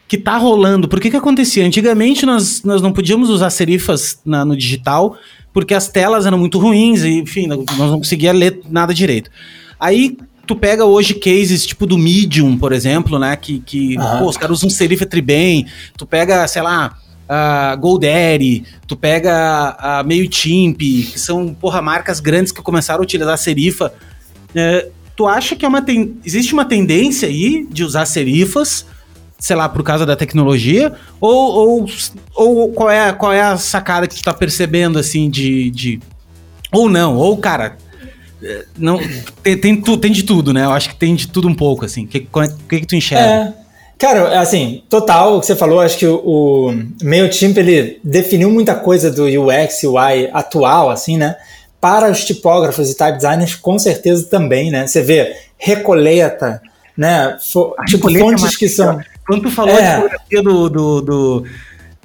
Que tá rolando. Por que que acontecia? Antigamente nós, nós não podíamos usar serifas na, no digital porque as telas eram muito ruins e, enfim, nós não conseguia ler nada direito. Aí tu pega hoje cases tipo do Medium, por exemplo, né, que, que uhum. pô, os caras usam serifa tribem, tu pega, sei lá, a GoDaddy, tu pega a MailChimp, que são, porra, marcas grandes que começaram a utilizar serifa. É, tu acha que é uma ten... existe uma tendência aí de usar serifas sei lá, por causa da tecnologia? Ou, ou, ou qual, é, qual é a sacada que tu tá percebendo, assim, de. de ou não, ou, cara. é, Não, tem, tem, tu- tem de tudo, né? Eu acho que tem de tudo um pouco, assim. O que, é- que, que tu enxerga? É. Cara, assim, total, o que você falou, acho que o, o MailChimp, ele definiu muita coisa do UX, UI atual, assim, né? Para os tipógrafos e type designers, com certeza também, né? Você vê Recoleta, né? Fo- tipo, fontes que são... Quando tu falou É. de fotografia do. do, do,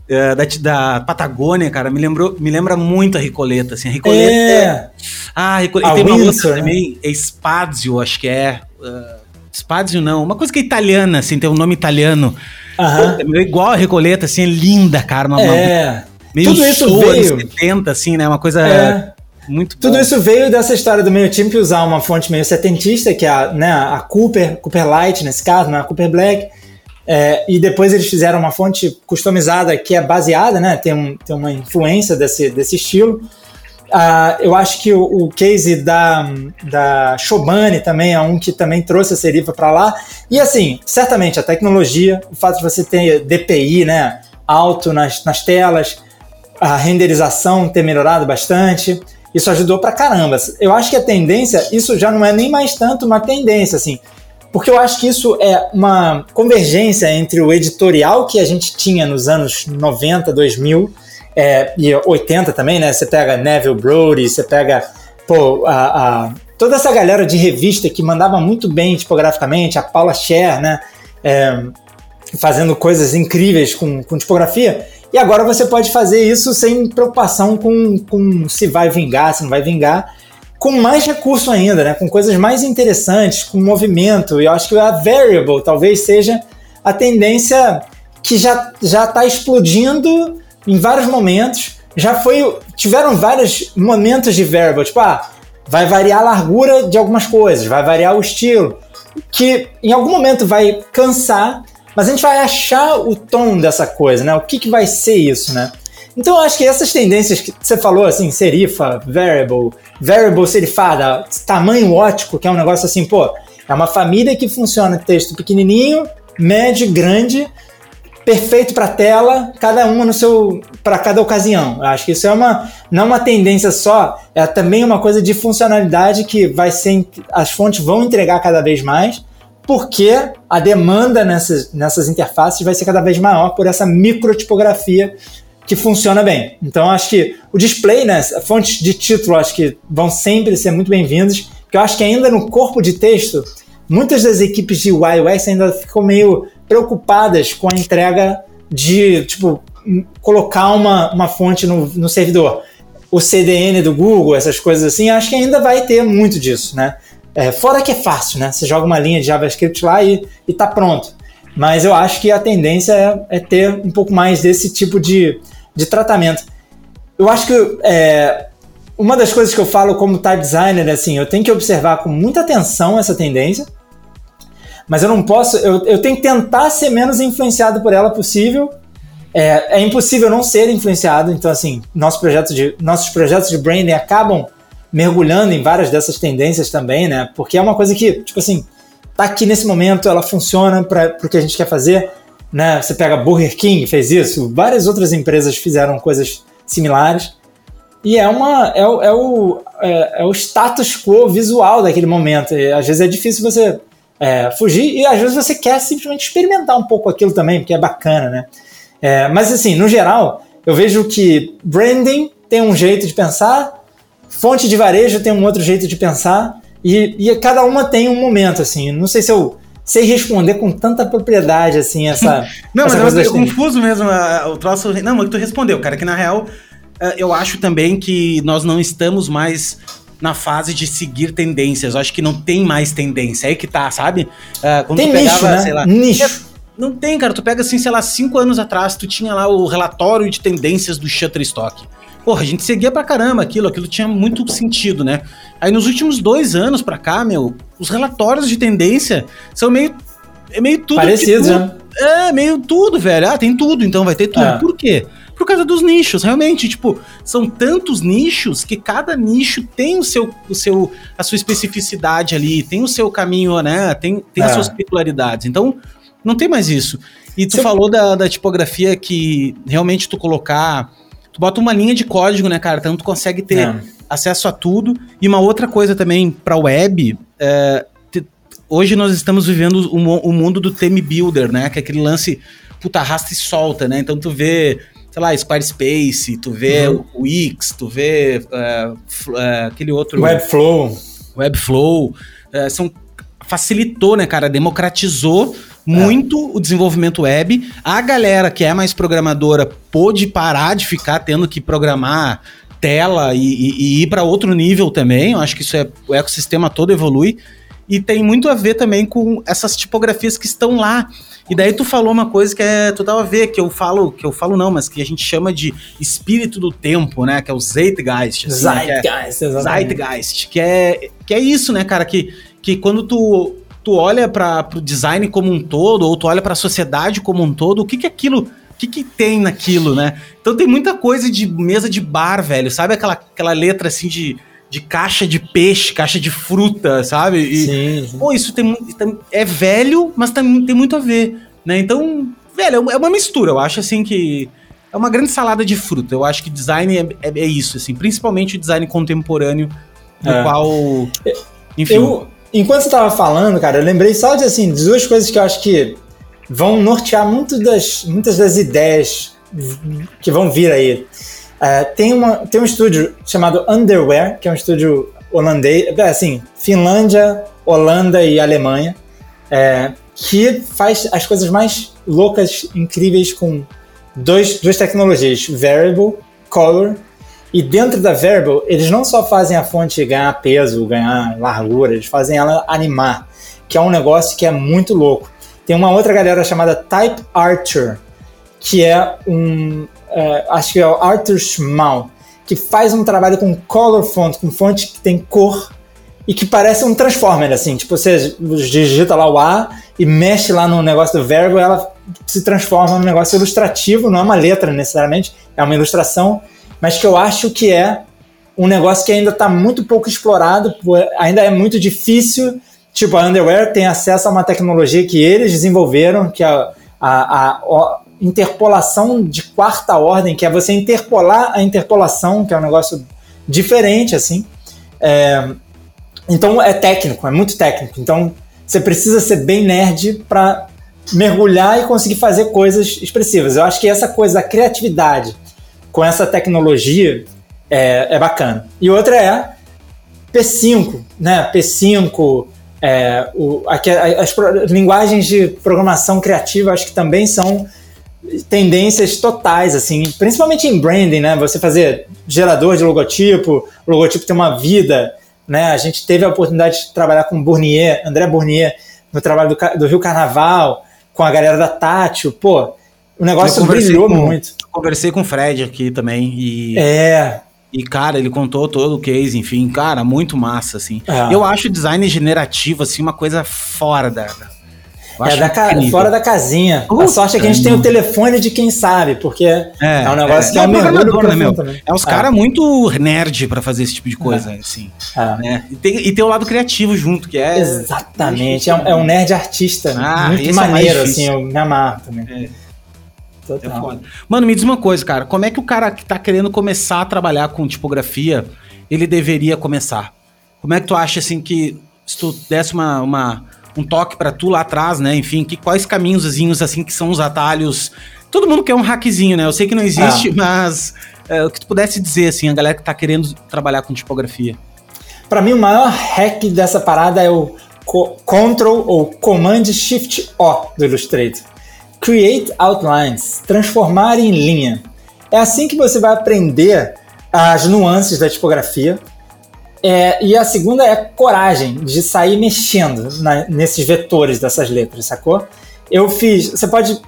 é, da, da Patagônia, cara, me, lembrou, me lembra muito a Ricoleta, assim. A Ricoleta é. É, Ah, a Ricoleta. A tem uma Windsor, outra né? também, é Spazio, acho que é. Uh, Spazio não, uma coisa que é italiana, assim, tem um nome italiano. aham. É meio igual a Recoleta, assim, é linda, cara. Uma, uma- É. meio Tudo isso veio- 70, assim, né? Uma coisa É. muito Tudo boa. isso veio dessa história do MailChimp usar uma fonte meio setentista, que é a, né, a Cooper, Cooper Light nesse caso, né, a Cooper Black. É, e depois eles fizeram uma fonte customizada que é baseada, né, tem, um, tem uma influência desse, desse estilo. Ah, eu acho que o, o case da, da Chobani também é um que também trouxe a serifa para lá. E assim, certamente a tecnologia, o fato de você ter DPI né, alto nas, nas telas, a renderização ter melhorado bastante, isso ajudou pra caramba. Eu acho que a tendência, isso já não é nem mais tanto uma tendência, assim, porque eu acho que isso é uma convergência entre o editorial que a gente tinha nos anos 90, 2000 é, e 80 também, né? Você pega Neville Brody, você pega pô, a, a- toda essa galera de revista que mandava muito bem tipograficamente, a Paula Scher, né? É, fazendo coisas incríveis com, com tipografia. E agora você pode fazer isso sem preocupação com, com se vai vingar, se não vai vingar, com mais recurso ainda, né? com coisas mais interessantes, com movimento. E eu acho que a Variable talvez seja a tendência que já já está explodindo em vários momentos. Já foi, tiveram vários momentos de Variable, tipo, ah, vai variar a largura de algumas coisas, vai variar o estilo, que em algum momento vai cansar, mas a gente vai achar o tom dessa coisa, né? O que, que vai ser isso, né? Então eu acho que essas tendências que você falou, assim, serifa, variable, variable serifada, tamanho ótico, que é um negócio assim, pô, é uma família que funciona texto pequenininho, médio, grande, perfeito para tela, cada uma no seu para cada ocasião. Eu acho que isso é uma não uma tendência só, é também uma coisa de funcionalidade que vai ser as fontes vão entregar cada vez mais, porque a demanda nessas, nessas interfaces vai ser cada vez maior por essa microtipografia que funciona bem. Então acho que o display, né, fontes de título acho que vão sempre ser muito bem-vindas, porque eu acho que ainda no corpo de texto, muitas das equipes de UI ainda ficam meio preocupadas com a entrega de, tipo, colocar uma, uma fonte no, no servidor. O CDN do Google, essas coisas assim, acho que ainda vai ter muito disso, né? É, fora que é fácil, né? Você joga uma linha de JavaScript lá e, e tá pronto. Mas eu acho que a tendência é, é ter um pouco mais desse tipo de, de tratamento. Eu acho que é, uma das coisas que eu falo como type designer é assim, eu tenho que observar com muita atenção essa tendência, mas eu não posso, eu, eu tenho que tentar ser menos influenciado por ela possível. É, é impossível não ser influenciado, então assim, nosso projeto de, nossos projetos de branding acabam mergulhando em várias dessas tendências também, né? Porque é uma coisa que, tipo assim, tá aqui nesse momento, ela funciona para o que a gente quer fazer, né? Você pega Burger King, fez isso, várias outras empresas fizeram coisas similares. E é, uma, é, o, é, o, é, é o status quo visual daquele momento. E às vezes é difícil você é, fugir e às vezes você quer simplesmente experimentar um pouco aquilo também, porque é bacana, né? É, mas assim, no geral, eu vejo que branding tem um jeito de pensar, fonte de varejo tem um outro jeito de pensar e, e cada uma tem um momento, assim. Não sei se eu sei responder com tanta propriedade, assim, essa. Não, essa mas é das tendências. confuso mesmo o troço. Não, mas tu respondeu, cara, que na real ah, eu acho também que nós não estamos mais na fase de seguir tendências. Eu acho que não tem mais tendência. Aí que tá, sabe? Quando Tem tu nicho, né? sei lá. Nicho. Não tem, cara. Tu pega assim, sei lá, cinco anos atrás, tu tinha lá o relatório de tendências do Shutterstock. Porra, a gente seguia pra caramba aquilo, aquilo tinha muito sentido, né? Aí nos últimos dois anos pra cá, meu, os relatórios de tendência são meio. É meio tudo. de Parecidos, tudo. né? É, meio tudo, velho. Ah, tem tudo, então vai ter tudo. É. Por quê? Por causa dos nichos, realmente, tipo, são tantos nichos que cada nicho tem o seu, o seu, a sua especificidade ali, tem o seu caminho, né? Tem, tem as É. suas peculiaridades. Então, Não tem mais isso. E tu falou da, da tipografia que realmente tu colocar. Tu bota uma linha de código, né, cara? Então tu consegue ter é. acesso a tudo. E uma outra coisa também para web. É, te, hoje nós estamos vivendo o, o, mundo do theme builder, né? Que é aquele lance, puta, arrasta e solta, né? Então tu vê, sei lá, Squarespace, tu vê uhum. o Wix, tu vê uh, uh, aquele outro. Webflow. Webflow. Uh, são, facilitou, né, cara? Democratizou muito é. o desenvolvimento web. A galera que é mais programadora pôde parar de ficar tendo que programar tela e, e, e ir para outro nível também. Eu acho que isso é o ecossistema todo evolui e tem muito a ver também com essas tipografias que estão lá. E daí tu falou uma coisa que é total a ver, que eu falo, que eu falo não, mas que a gente chama de espírito do tempo, né? Que é o Zeitgeist. Assim, Zeitgeist, que é, exatamente. Zeitgeist, que é, que é isso, né, cara? Que, que quando tu tu olha para o design como um todo, ou tu olha para a sociedade como um todo, o que que aquilo, o que que tem naquilo, né? Então tem muita coisa de mesa de bar, velho, sabe aquela, aquela letra assim de, de caixa de peixe, caixa de fruta, sabe? E, sim, sim. Pô, isso tem, é velho, mas tem, tem muito a ver, né? Então, velho, é uma mistura, eu acho assim que é uma grande salada de fruta. Eu acho que design é, é, é isso, assim, principalmente o design contemporâneo, no é. qual. Enfim. Eu, Enquanto você estava falando, cara, eu lembrei só de assim, de duas coisas que eu acho que vão nortear muito das, muitas das ideias que vão vir aí. Uh, tem, uma, tem um estúdio chamado Underwear, que é um estúdio holandês, é, assim, Finlândia, Holanda e Alemanha, é, que faz as coisas mais loucas, incríveis com dois, duas tecnologias, Variable, Color e dentro da Variable, eles não só fazem a fonte ganhar peso, ganhar largura, eles fazem ela animar, que é um negócio que é muito louco. Tem uma outra galera chamada Type Archer, que é um. É, acho que é o Arthur Schmal, que faz um trabalho com color font, com fonte que tem cor e que parece um transformer, assim. Tipo, você digita lá o A e mexe lá no negócio do Variable, ela se transforma num negócio ilustrativo, não é uma letra necessariamente, é uma ilustração mas que eu acho que é um negócio que ainda está muito pouco explorado, ainda é muito difícil. Tipo, a Underwear tem acesso a uma tecnologia que eles desenvolveram, que é a, a, a interpolação de quarta ordem, que é você interpolar a interpolação, que é um negócio diferente, assim. É, então é técnico, é muito técnico. Então você precisa ser bem nerd para mergulhar e conseguir fazer coisas expressivas. Eu acho que essa coisa da criatividade com essa tecnologia é, é bacana. E outra é P5, né? P5, é, o, aqui, as, linguagens de programação criativa acho que também são tendências totais, assim, principalmente em branding, né? Você fazer gerador de logotipo, o logotipo tem uma vida, né? A gente teve a oportunidade de trabalhar com Bournier, André Bournier, no trabalho do, do Rio Carnaval, com a galera da Tátil, pô, o negócio brilhou com, muito. Conversei com o Fred aqui também e. É. E, cara, ele contou todo o case, enfim, cara, muito massa, assim. É. Eu acho o design generativo, assim, uma coisa fora da. É, da ca... fora da casinha. a sorte é que a gente tem o telefone de quem sabe, porque é, é um negócio é, que é, é um mergulho né, meu? Também. É uns caras muito nerd para fazer esse tipo de coisa, assim. Né? E, tem, e tem o lado criativo junto, que é... Exatamente, é um, é um nerd artista, ah, muito maneiro, assim, eu me amarro também. Total. É foda. Mano, me diz uma coisa, cara. Como é que o cara que tá querendo começar a trabalhar com tipografia, ele deveria começar? Como é que tu acha, assim, que se tu desse uma, uma um toque para tu lá atrás, né? Enfim, que, quais caminhos, assim, que são os atalhos... Todo mundo quer um hackzinho, né? Eu sei que não existe, ah. mas é, o que tu pudesse dizer, assim, a galera que tá querendo trabalhar com tipografia. Para mim, o maior hack dessa parada é o Ctrl ou Command Shift O do Illustrator. Create Outlines, transformar em linha. É assim que você vai aprender as nuances da tipografia. É, e a segunda é coragem de sair mexendo na, nesses vetores dessas letras, sacou? Eu fiz, você pode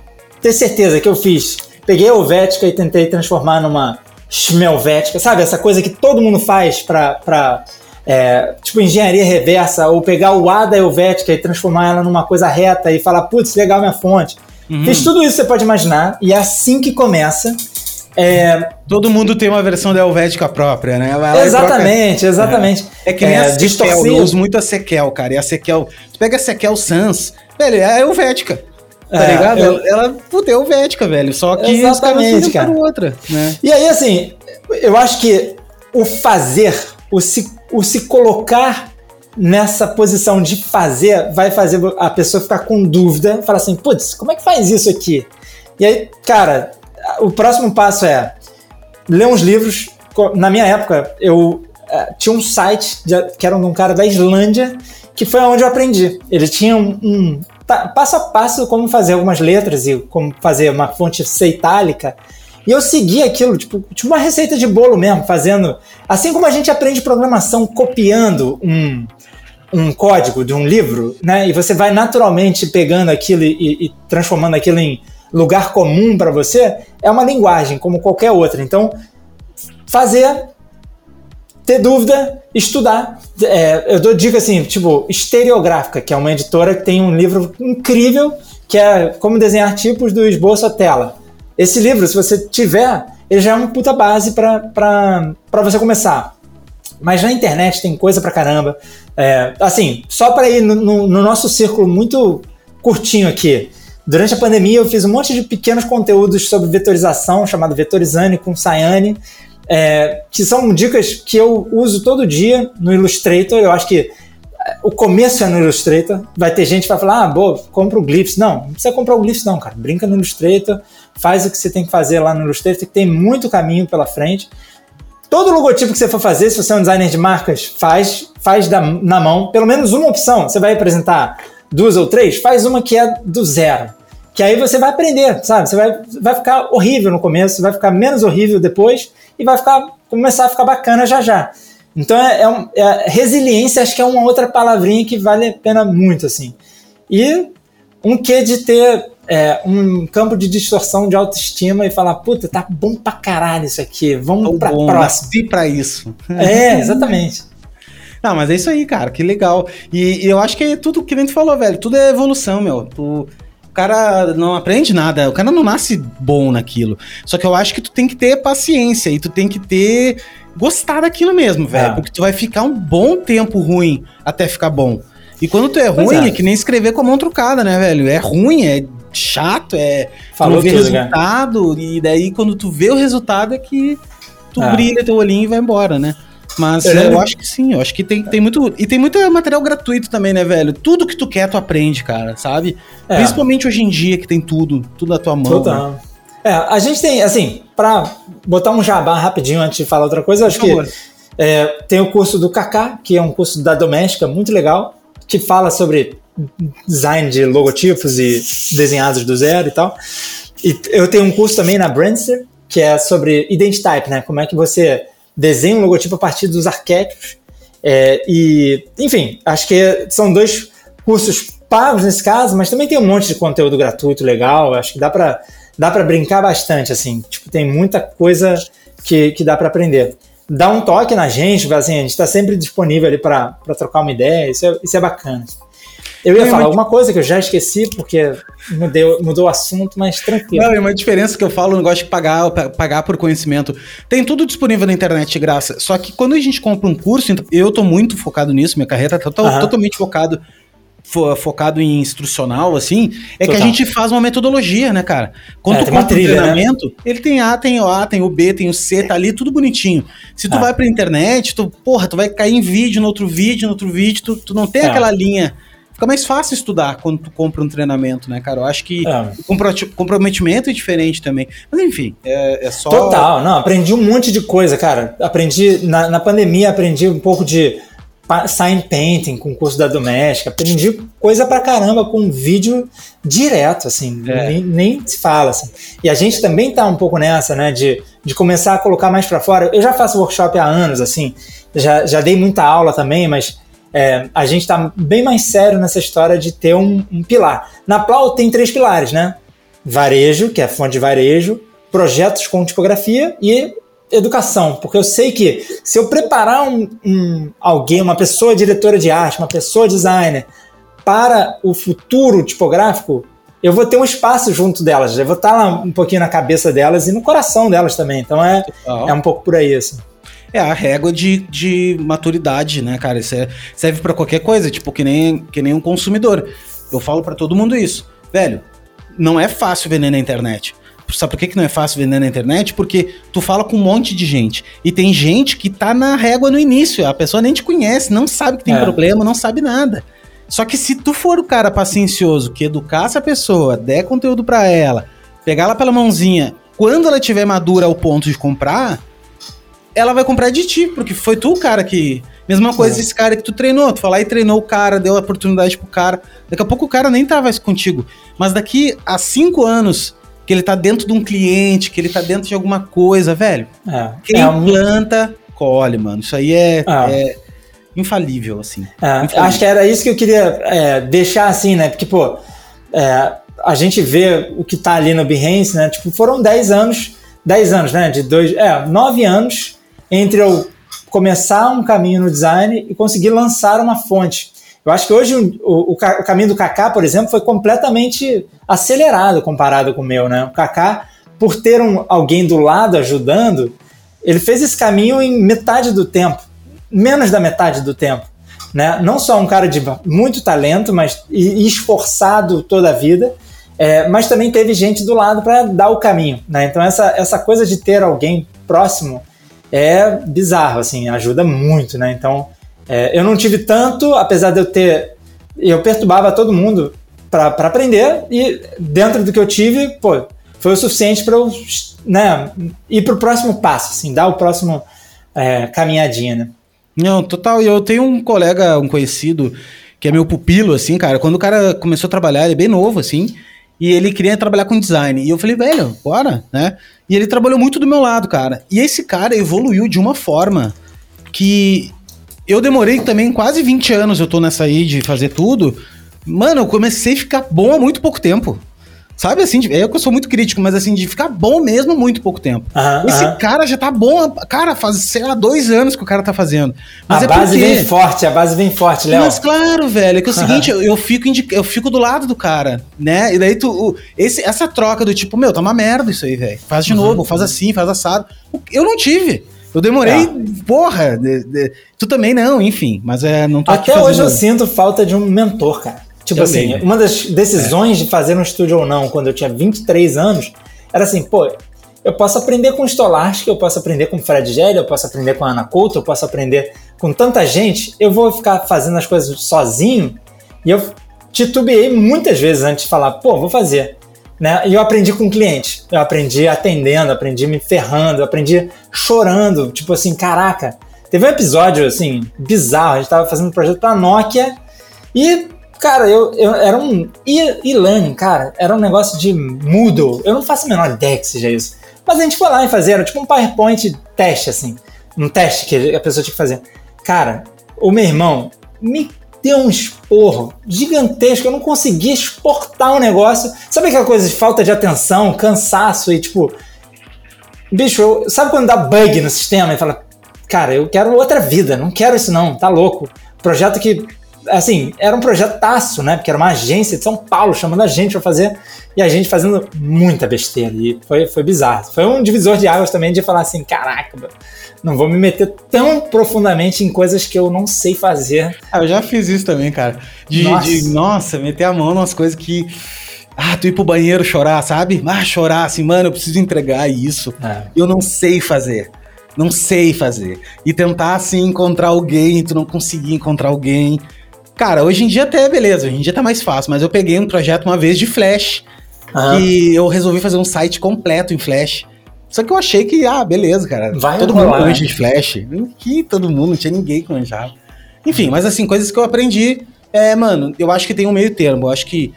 ter certeza que eu fiz, peguei a Helvética e tentei transformar numa Schmelvética, sabe? Essa coisa que todo mundo faz para é, tipo engenharia reversa, ou pegar o A da Helvética e transformar ela numa coisa reta e falar, putz, legal minha fonte. Uhum. Fez tudo isso que você pode imaginar, e é assim que começa. É... Todo mundo tem uma versão da Helvética própria, né? exatamente, troca... exatamente. É, é que nem é, a Sequel, eu uso muito a Sequel, cara. E a Sequel. Você pega a Sequel Sans, velho, é a Helvética. tá é, ligado? Eu... Ela, é helvética, velho. Só que Exatamente, cara. outra, né? E aí, assim, eu acho que o fazer, o se, o se colocar nessa posição de fazer, vai fazer a pessoa ficar com dúvida, falar assim, putz, como é que faz isso aqui? E aí, cara, o próximo passo é ler uns livros. Na minha época, eu uh, tinha um site de, que era de um cara da Islândia, que foi onde eu aprendi. Ele tinha um, um passo a passo como fazer algumas letras e como fazer uma fonte C itálica. E eu segui aquilo, tipo, tipo uma receita de bolo mesmo, fazendo. Assim como a gente aprende programação copiando um, um código de um livro, né? E você vai naturalmente pegando aquilo e, e transformando aquilo em lugar comum para você, é uma linguagem como qualquer outra. Então, fazer, ter dúvida, estudar. É, eu dou dica assim, tipo, Estereográfica, que é uma editora que tem um livro incrível que é Como Desenhar Tipos do Esboço à Tela. Esse livro, se você tiver, ele já é uma puta base para você começar. Mas na internet tem coisa pra caramba. É, assim, só para ir no, no, no nosso círculo muito curtinho aqui. Durante a pandemia, eu fiz um monte de pequenos conteúdos sobre vetorização, chamado Vetorizane com Sayane, é, que são dicas que eu uso todo dia no Illustrator. Eu acho que é, o começo é no Illustrator. Vai ter gente que vai falar, ah, boa, compra o Glyphs. Não, não precisa comprar o Glyphs não, cara. Brinca no Illustrator, faz o que você tem que fazer lá no Illustrator, que tem muito caminho pela frente. Todo logotipo que você for fazer, se você é um designer de marcas, faz, faz da, na mão. Pelo menos uma opção. Você vai apresentar duas ou três, faz uma que é do zero. Que aí você vai aprender, sabe? Você vai, vai ficar horrível no começo, vai ficar menos horrível depois e vai ficar começar a ficar bacana já já. Então é, é, um, é, resiliência, acho que é uma outra palavrinha que vale a pena muito assim. E um quê de ter é, um campo de distorção de autoestima e falar, puta, tá bom pra caralho isso aqui, vamos Tô pra bom, próxima. Nasci pra isso. É, exatamente. Não, mas é isso aí, cara, que legal. E, e, eu acho que é tudo que a gente falou, velho, tudo é evolução, meu. Tu, o cara não aprende nada, o cara não nasce bom naquilo. Só que eu acho que tu tem que ter paciência e tu tem que ter gostar daquilo mesmo, velho, é. porque tu vai ficar um bom tempo ruim até ficar bom. E quando tu é pois ruim, é. é. que nem escrever com a mão trucada, né, velho? É ruim, é chato, é Falou ver resultado, e daí quando tu vê o resultado é que tu é. brilha teu olhinho e vai embora, né? Mas eu, eu acho que sim, eu acho que tem, tem muito. E tem muito material gratuito também, né, velho? Tudo que tu quer, tu aprende, cara, sabe? É. Principalmente hoje em dia que tem tudo, tudo na tua mão. Total. Né? É, a gente tem, assim, pra botar um jabá rapidinho antes de falar outra coisa, acho que é, tem o curso do Kaká, que é um curso da doméstica muito legal, que fala sobre design de logotipos e desenhados do zero e tal. E eu tenho um curso também na Brandster, que é sobre Identitype, né? Como é que você desenha um logotipo a partir dos arquétipos. É, e, enfim, acho que são dois cursos pagos nesse caso, mas também tem um monte de conteúdo gratuito legal. Acho que dá para dá para brincar bastante, assim. Tipo, tem muita coisa que, que dá para aprender. Dá um toque na gente, assim, a gente está sempre disponível ali para trocar uma ideia, isso é, isso é bacana. Eu ia falar alguma coisa que eu já esqueci, porque mudou, mudou o assunto, mas tranquilo. Não, é uma diferença que eu falo, eu não gosto de pagar, pagar por conhecimento. Tem tudo disponível na internet de graça. Só que quando a gente compra um curso, então, eu tô muito focado nisso, minha carreira tá uhum. totalmente focado focado em instrucional, assim, é Total. que a gente faz uma metodologia, né, cara? Quando é, tu compra trilha, um né? treinamento, né? ele tem A, tem o A, tem o B, tem o C, tá ali tudo bonitinho. Se tu é. vai pra internet, tu, porra, tu vai cair em vídeo, no outro vídeo, no outro vídeo, tu, tu não tem é. aquela linha fica mais fácil estudar quando tu compra um treinamento, né, cara? Eu acho que é. o comprometimento é diferente também. Mas enfim, é, é, só. Total, não, aprendi um monte de coisa, cara. Aprendi, na, na pandemia, aprendi um pouco de sign painting com o curso da doméstica, aprendi coisa pra caramba com vídeo direto, assim, é. nem, nem, se fala, assim. E a gente também tá um pouco nessa, né, de, de começar a colocar mais para fora. Eu já faço workshop há anos, assim, já, já dei muita aula também, mas é, a gente está bem mais sério nessa história de ter um, um, pilar. Na Plau tem três pilares, né? Varejo, que é fonte de varejo, projetos com tipografia e educação, porque eu sei que se eu preparar um, um, alguém, uma pessoa diretora de arte, uma pessoa designer para o futuro tipográfico, eu vou ter um espaço junto delas, eu vou estar lá um pouquinho na cabeça delas e no coração delas também. Então é, é um pouco por aí assim é a régua de, de maturidade, né, cara? Isso é, serve para qualquer coisa, tipo, que nem, que nem um consumidor. Eu falo para todo mundo isso. Velho, não é fácil vender na internet. Sabe por que, que não é fácil vender na internet? Porque tu fala com um monte de gente. E tem gente que tá na régua no início. A pessoa nem te conhece, não sabe que tem é. problema, não sabe nada. Só que se tu for o cara paciencioso que educasse a pessoa, der conteúdo para ela, pegar ela pela mãozinha, quando ela tiver madura ao ponto de comprar, ela vai comprar de ti, porque foi tu o cara que. Mesma coisa é. esse cara que tu treinou. Tu foi lá e treinou o cara, deu a oportunidade pro cara. Daqui a pouco o cara nem tava contigo. Mas daqui a cinco anos, que ele tá dentro de um cliente, que ele tá dentro de alguma coisa, velho. É. Quem é um... planta, colhe, mano. Isso aí é, ah. é infalível, assim. É, infalível. Acho que era isso que eu queria é, deixar assim, né? Porque, pô, é, a gente vê o que tá ali no Behance, né? Tipo, foram 10 anos, 10 anos, né? De dois, é, 9 anos entre eu começar um caminho no design e conseguir lançar uma fonte. Eu acho que hoje o, o, o caminho do Kaká, por exemplo, foi completamente acelerado comparado com o meu, né? O Kaká, por ter um, alguém do lado ajudando, ele fez esse caminho em metade do tempo, menos da metade do tempo. Né? Não só um cara de muito talento, mas e, esforçado toda a vida, é, mas também teve gente do lado para dar o caminho. Né? Então essa, essa coisa de ter alguém próximo é bizarro, assim, ajuda muito, né? Então é, eu não tive tanto, apesar de eu ter. Eu perturbava todo mundo para aprender, e dentro do que eu tive, pô, foi o suficiente para eu né, ir para o próximo passo, assim, dar o próximo é, caminhadinha, né? Não, total. E eu tenho um colega, um conhecido, que é meu pupilo, assim, cara. Quando o cara começou a trabalhar, ele é bem novo, assim, e ele queria trabalhar com design. E eu falei, velho, bora, né? E ele trabalhou muito do meu lado, cara. E esse cara evoluiu de uma forma que eu demorei também quase 20 anos, eu tô nessa aí de fazer tudo. Mano, eu comecei a ficar bom há muito pouco tempo. Sabe assim, é que eu sou muito crítico, mas assim, de ficar bom mesmo muito pouco tempo. Esse cara já tá bom, cara, faz, sei lá, dois anos que o cara tá fazendo. Mas a é base porque... vem forte, a base vem forte, Léo. Mas claro, velho, é que é o seguinte, eu, eu, fico eu fico do lado do cara, né? E daí tu, esse, essa troca do tipo, meu, tá uma merda isso aí, velho. Faz de uhum. novo, faz assim, faz assado. Eu não tive. Eu demorei, tá. porra, de, de, tu também não, enfim, mas é, não tô Até hoje eu sinto falta de um mentor, cara. Tipo eu assim, uma das decisões é. de fazer um estúdio ou não, quando eu tinha 23 anos, era assim, pô, eu posso aprender com o Stolarski, eu posso aprender com o Fred Gelli, eu posso aprender com a Ana Couto, eu posso aprender com tanta gente, eu vou ficar fazendo as coisas sozinho, e eu titubeei muitas vezes antes de falar, pô, vou fazer. Né? E eu aprendi com o cliente. Eu aprendi atendendo, aprendi me ferrando, aprendi chorando. Tipo assim, caraca. Teve um episódio, assim, bizarro. A gente tava fazendo um projeto pra Nokia e, cara, eu, eu era um e-learning, cara. Era um negócio de Moodle. Eu não faço a menor ideia que seja isso. Mas a gente foi lá e fazer, era tipo um PowerPoint teste, assim. Um teste que a pessoa tinha que fazer. Cara, o meu irmão me deu um esporro gigantesco. Eu não conseguia exportar o um negócio. Sabe aquela coisa de falta de atenção, cansaço e tipo. Bicho, eu, sabe quando dá bug no sistema e fala, cara, eu quero outra vida, não quero isso não, tá louco. Projeto que, assim, era um projeto taço, né? Porque era uma agência de São Paulo chamando a gente para fazer e a gente fazendo muita besteira. E foi, foi bizarro. Foi um divisor de águas também de falar assim, caraca, não vou me meter tão profundamente em coisas que eu não sei fazer. Ah, eu já fiz isso também, cara. De nossa, de, nossa meter a mão nas coisas que. Ah, tu ir pro banheiro chorar, sabe? Ah, chorar assim, mano, eu preciso entregar isso. É. Eu não sei fazer. Não sei fazer. E tentar, assim, encontrar alguém, tu não conseguir encontrar alguém. Cara, hoje em dia até beleza, hoje em dia tá mais fácil, mas eu peguei um projeto uma vez de Flash. E eu resolvi fazer um site completo em Flash. Só que eu achei que, ah, beleza, cara. Vai todo mundo manja de Flash. Que todo mundo, não tinha ninguém que manjava. Enfim, mas assim, coisas que eu aprendi. É, mano, eu acho que tem um meio termo. Eu acho que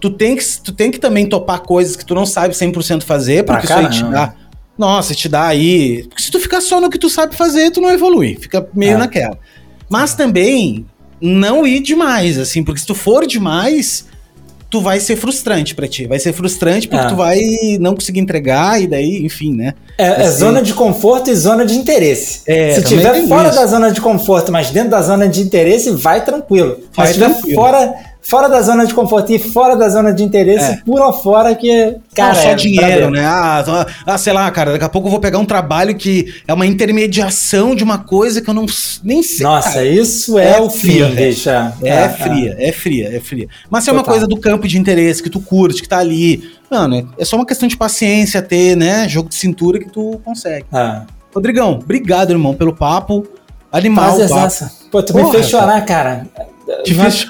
tu tem que, tu tem que também topar coisas que tu não sabe 100% fazer, porque isso aí te dá. Nossa, te dá aí. Porque se tu ficar só no que tu sabe fazer, tu não evolui. Fica meio é. naquela. Mas também não ir demais, assim, porque se tu for demais, tu vai ser frustrante para ti. Vai ser frustrante porque é. tu vai não conseguir entregar e daí, enfim, né? É, é zona de conforto e zona de interesse. É, Se tiver fora isso. da zona de conforto, mas dentro da zona de interesse, vai tranquilo. Vai mas se tiver fora, fora da zona de conforto e fora da zona de interesse, é. pula fora que, cara, não, só é dinheiro, né? Ah, ah, sei lá, cara, daqui a pouco eu vou pegar um trabalho que é uma intermediação de uma coisa que eu não nem sei. Nossa, cara. isso é, é o frio, deixa. É, é, fria, é fria, é fria. Mas se é uma coisa do campo de interesse que tu curte, que tá ali, mano, é só uma questão de paciência ter, né, jogo de cintura que tu consegue. Ah. Rodrigão, obrigado, irmão, pelo papo. Animal. Pô, tu Porra, me fez chorar, cara. Te fez...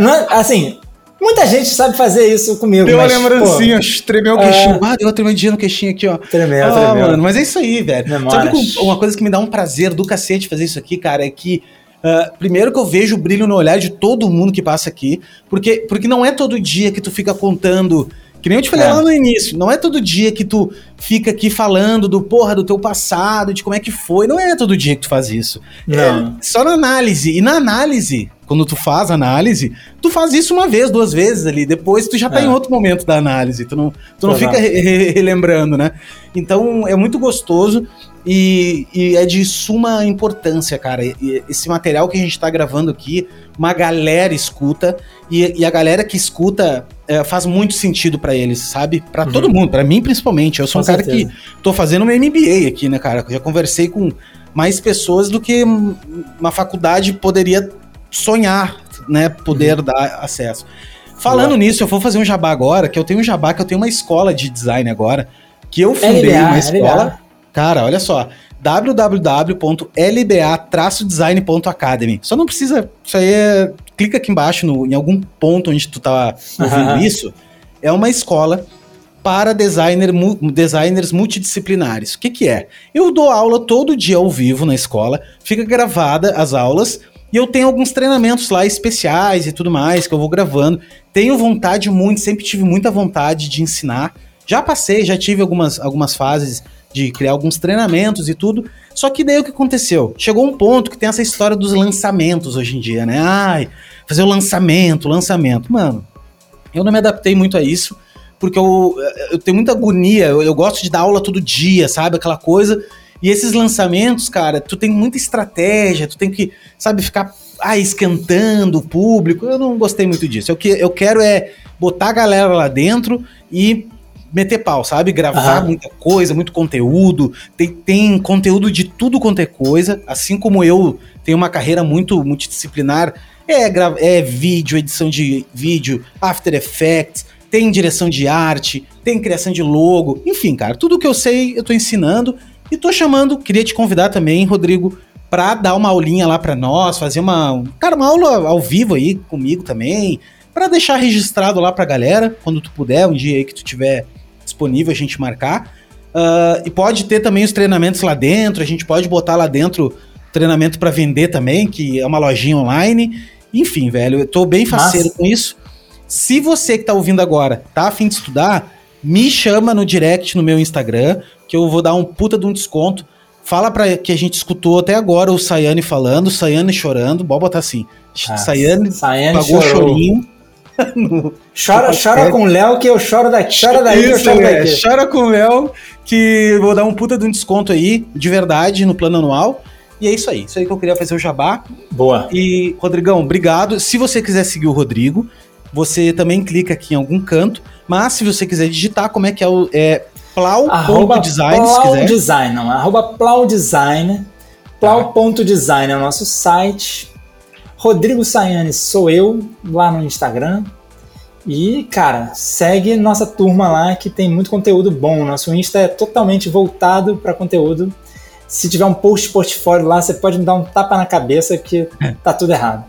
Não é, assim, muita gente sabe fazer isso comigo. Deu uma lembrancinha, tremeu o é. queixinho. É... Ah, deu uma tremidinha no queixinho aqui, ó. Tremeu, ah, tremeu. Mano, mas é isso aí, velho. Memórias. Sabe uma coisa que me dá um prazer do cacete fazer isso aqui, cara, é que Uh, primeiro que eu vejo o brilho no olhar de todo mundo que passa aqui, porque, porque não é todo dia que tu fica contando que nem eu te falei é. lá no início, não é todo dia que tu fica aqui falando do porra do teu passado, de como é que foi. Não é todo dia que tu faz isso. Não. É só na análise. E na análise, quando tu faz análise, tu faz isso uma vez, duas vezes ali. Depois tu já tá é. em outro momento da análise. Tu não, tu não fica re relembrando, né? Então é muito gostoso. E, e, é de suma importância, cara. E, esse material que a gente tá gravando aqui, uma galera escuta, e, e a galera que escuta é, faz muito sentido para eles, sabe? Para uhum. todo mundo, para mim principalmente. Eu sou Com um cara certeza. que tô fazendo uma MBA aqui, né, cara? Eu já conversei com mais pessoas do que uma faculdade poderia sonhar, né? Poder uhum. dar acesso. Falando Boa. nisso, eu vou fazer um jabá agora, que eu tenho um jabá, que eu tenho uma escola de design agora, que eu fundei LBA, uma escola. LBA. Cara, olha só www.lba-design.academy. Só não precisa. Isso aí é. Clica aqui embaixo no, em algum ponto onde tu tá ouvindo uhum. isso. É uma escola para designer, designers multidisciplinares. O que, que é? Eu dou aula todo dia ao vivo na escola, fica gravada as aulas. E eu tenho alguns treinamentos lá especiais e tudo mais que eu vou gravando. Tenho vontade muito, sempre tive muita vontade de ensinar. Já passei, já tive algumas, algumas fases de criar alguns treinamentos e tudo. Só que daí o que aconteceu? Chegou um ponto que tem essa história dos lançamentos hoje em dia, né? Ai, fazer o lançamento, lançamento. Mano, eu não me adaptei muito a isso, porque eu, eu tenho muita agonia, eu, eu gosto de dar aula todo dia, sabe? Aquela coisa. E esses lançamentos, cara, tu tem muita estratégia, tu tem que, sabe, ficar ah, esquentando o público. Eu não gostei muito disso. Eu, que, eu quero é botar a galera lá dentro e meter pau, sabe? Gravar uhum. muita coisa, muito conteúdo. Tem, tem conteúdo de tudo quanto é coisa. Assim como eu tenho uma carreira muito multidisciplinar. É, é vídeo, edição de vídeo, After Effects, tem direção de arte, tem criação de logo. Enfim, cara, tudo que eu sei eu tô ensinando. E tô chamando, queria te convidar também, Rodrigo, pra dar uma aulinha lá pra nós, fazer uma. Cara, uma aula ao vivo aí comigo também. para deixar registrado lá pra galera, quando tu puder, um dia aí que tu tiver disponível a gente marcar. Uh, e pode ter também os treinamentos lá dentro, a gente pode botar lá dentro treinamento para vender também, que é uma lojinha online. Enfim, velho, eu tô bem faceiro Nossa. com isso. Se você que tá ouvindo agora tá afim de estudar, me chama no direct no meu Instagram, que eu vou dar um puta de um desconto. Fala para que a gente escutou até agora o Sayane falando, Sayane chorando, bora botar assim. Ah, Sayane, Sayane pagou chorou. chorinho chora, chora com o Léo que eu choro daqui. Chora daí Isso, eu choro é, daqui. Chora com o Léo que vou dar um puta de um desconto aí, de verdade, no plano anual. E é isso aí. Isso aí que eu queria fazer o jabá. Boa. E, Rodrigão, obrigado. Se você quiser seguir o Rodrigo, você também clica aqui em algum canto. Mas se você quiser digitar, como é que é o. É plau.design, plau se quiser. Design, não. Arroba plaudesign. Plau.design é o nosso site. Rodrigo Sayane sou eu lá no Instagram. E, cara, segue nossa turma lá que tem muito conteúdo bom. Nosso Insta é totalmente voltado para conteúdo. Se tiver um post portfólio lá, você pode me dar um tapa na cabeça que tá tudo errado.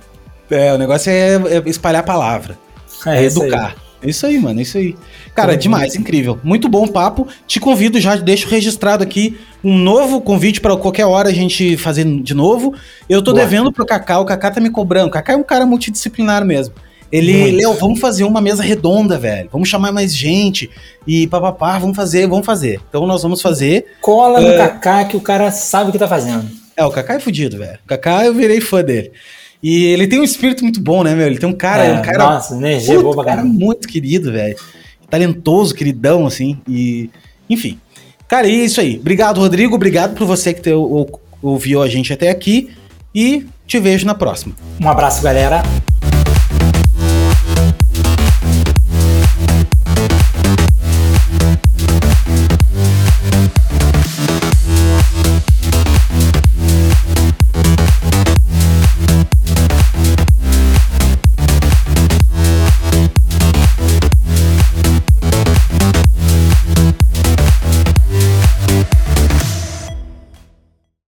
É, o negócio é, é espalhar a palavra. É, é educar. É isso aí, mano, é isso aí. Cara, é demais, incrível. Muito bom papo. Te convido já, deixo registrado aqui um novo convite para qualquer hora a gente fazer de novo. Eu tô Boa. devendo pro Kaká, o Kaká tá me cobrando. O Kaká é um cara multidisciplinar mesmo. Ele, Léo, vamos fazer uma mesa redonda, velho. Vamos chamar mais gente e papapá, vamos fazer, vamos fazer. Então nós vamos fazer. Cola no uh... Kaká que o cara sabe o que tá fazendo. É, o Kaká é fudido, velho. O Kaká eu virei fã dele. E ele tem um espírito muito bom, né, meu? Ele tem um cara. É, um cara nossa, energia boa pra cara muito querido, velho. Talentoso, queridão, assim. E. Enfim. Cara, é isso aí. Obrigado, Rodrigo. Obrigado por você que te, ouviu a gente até aqui. E te vejo na próxima. Um abraço, galera.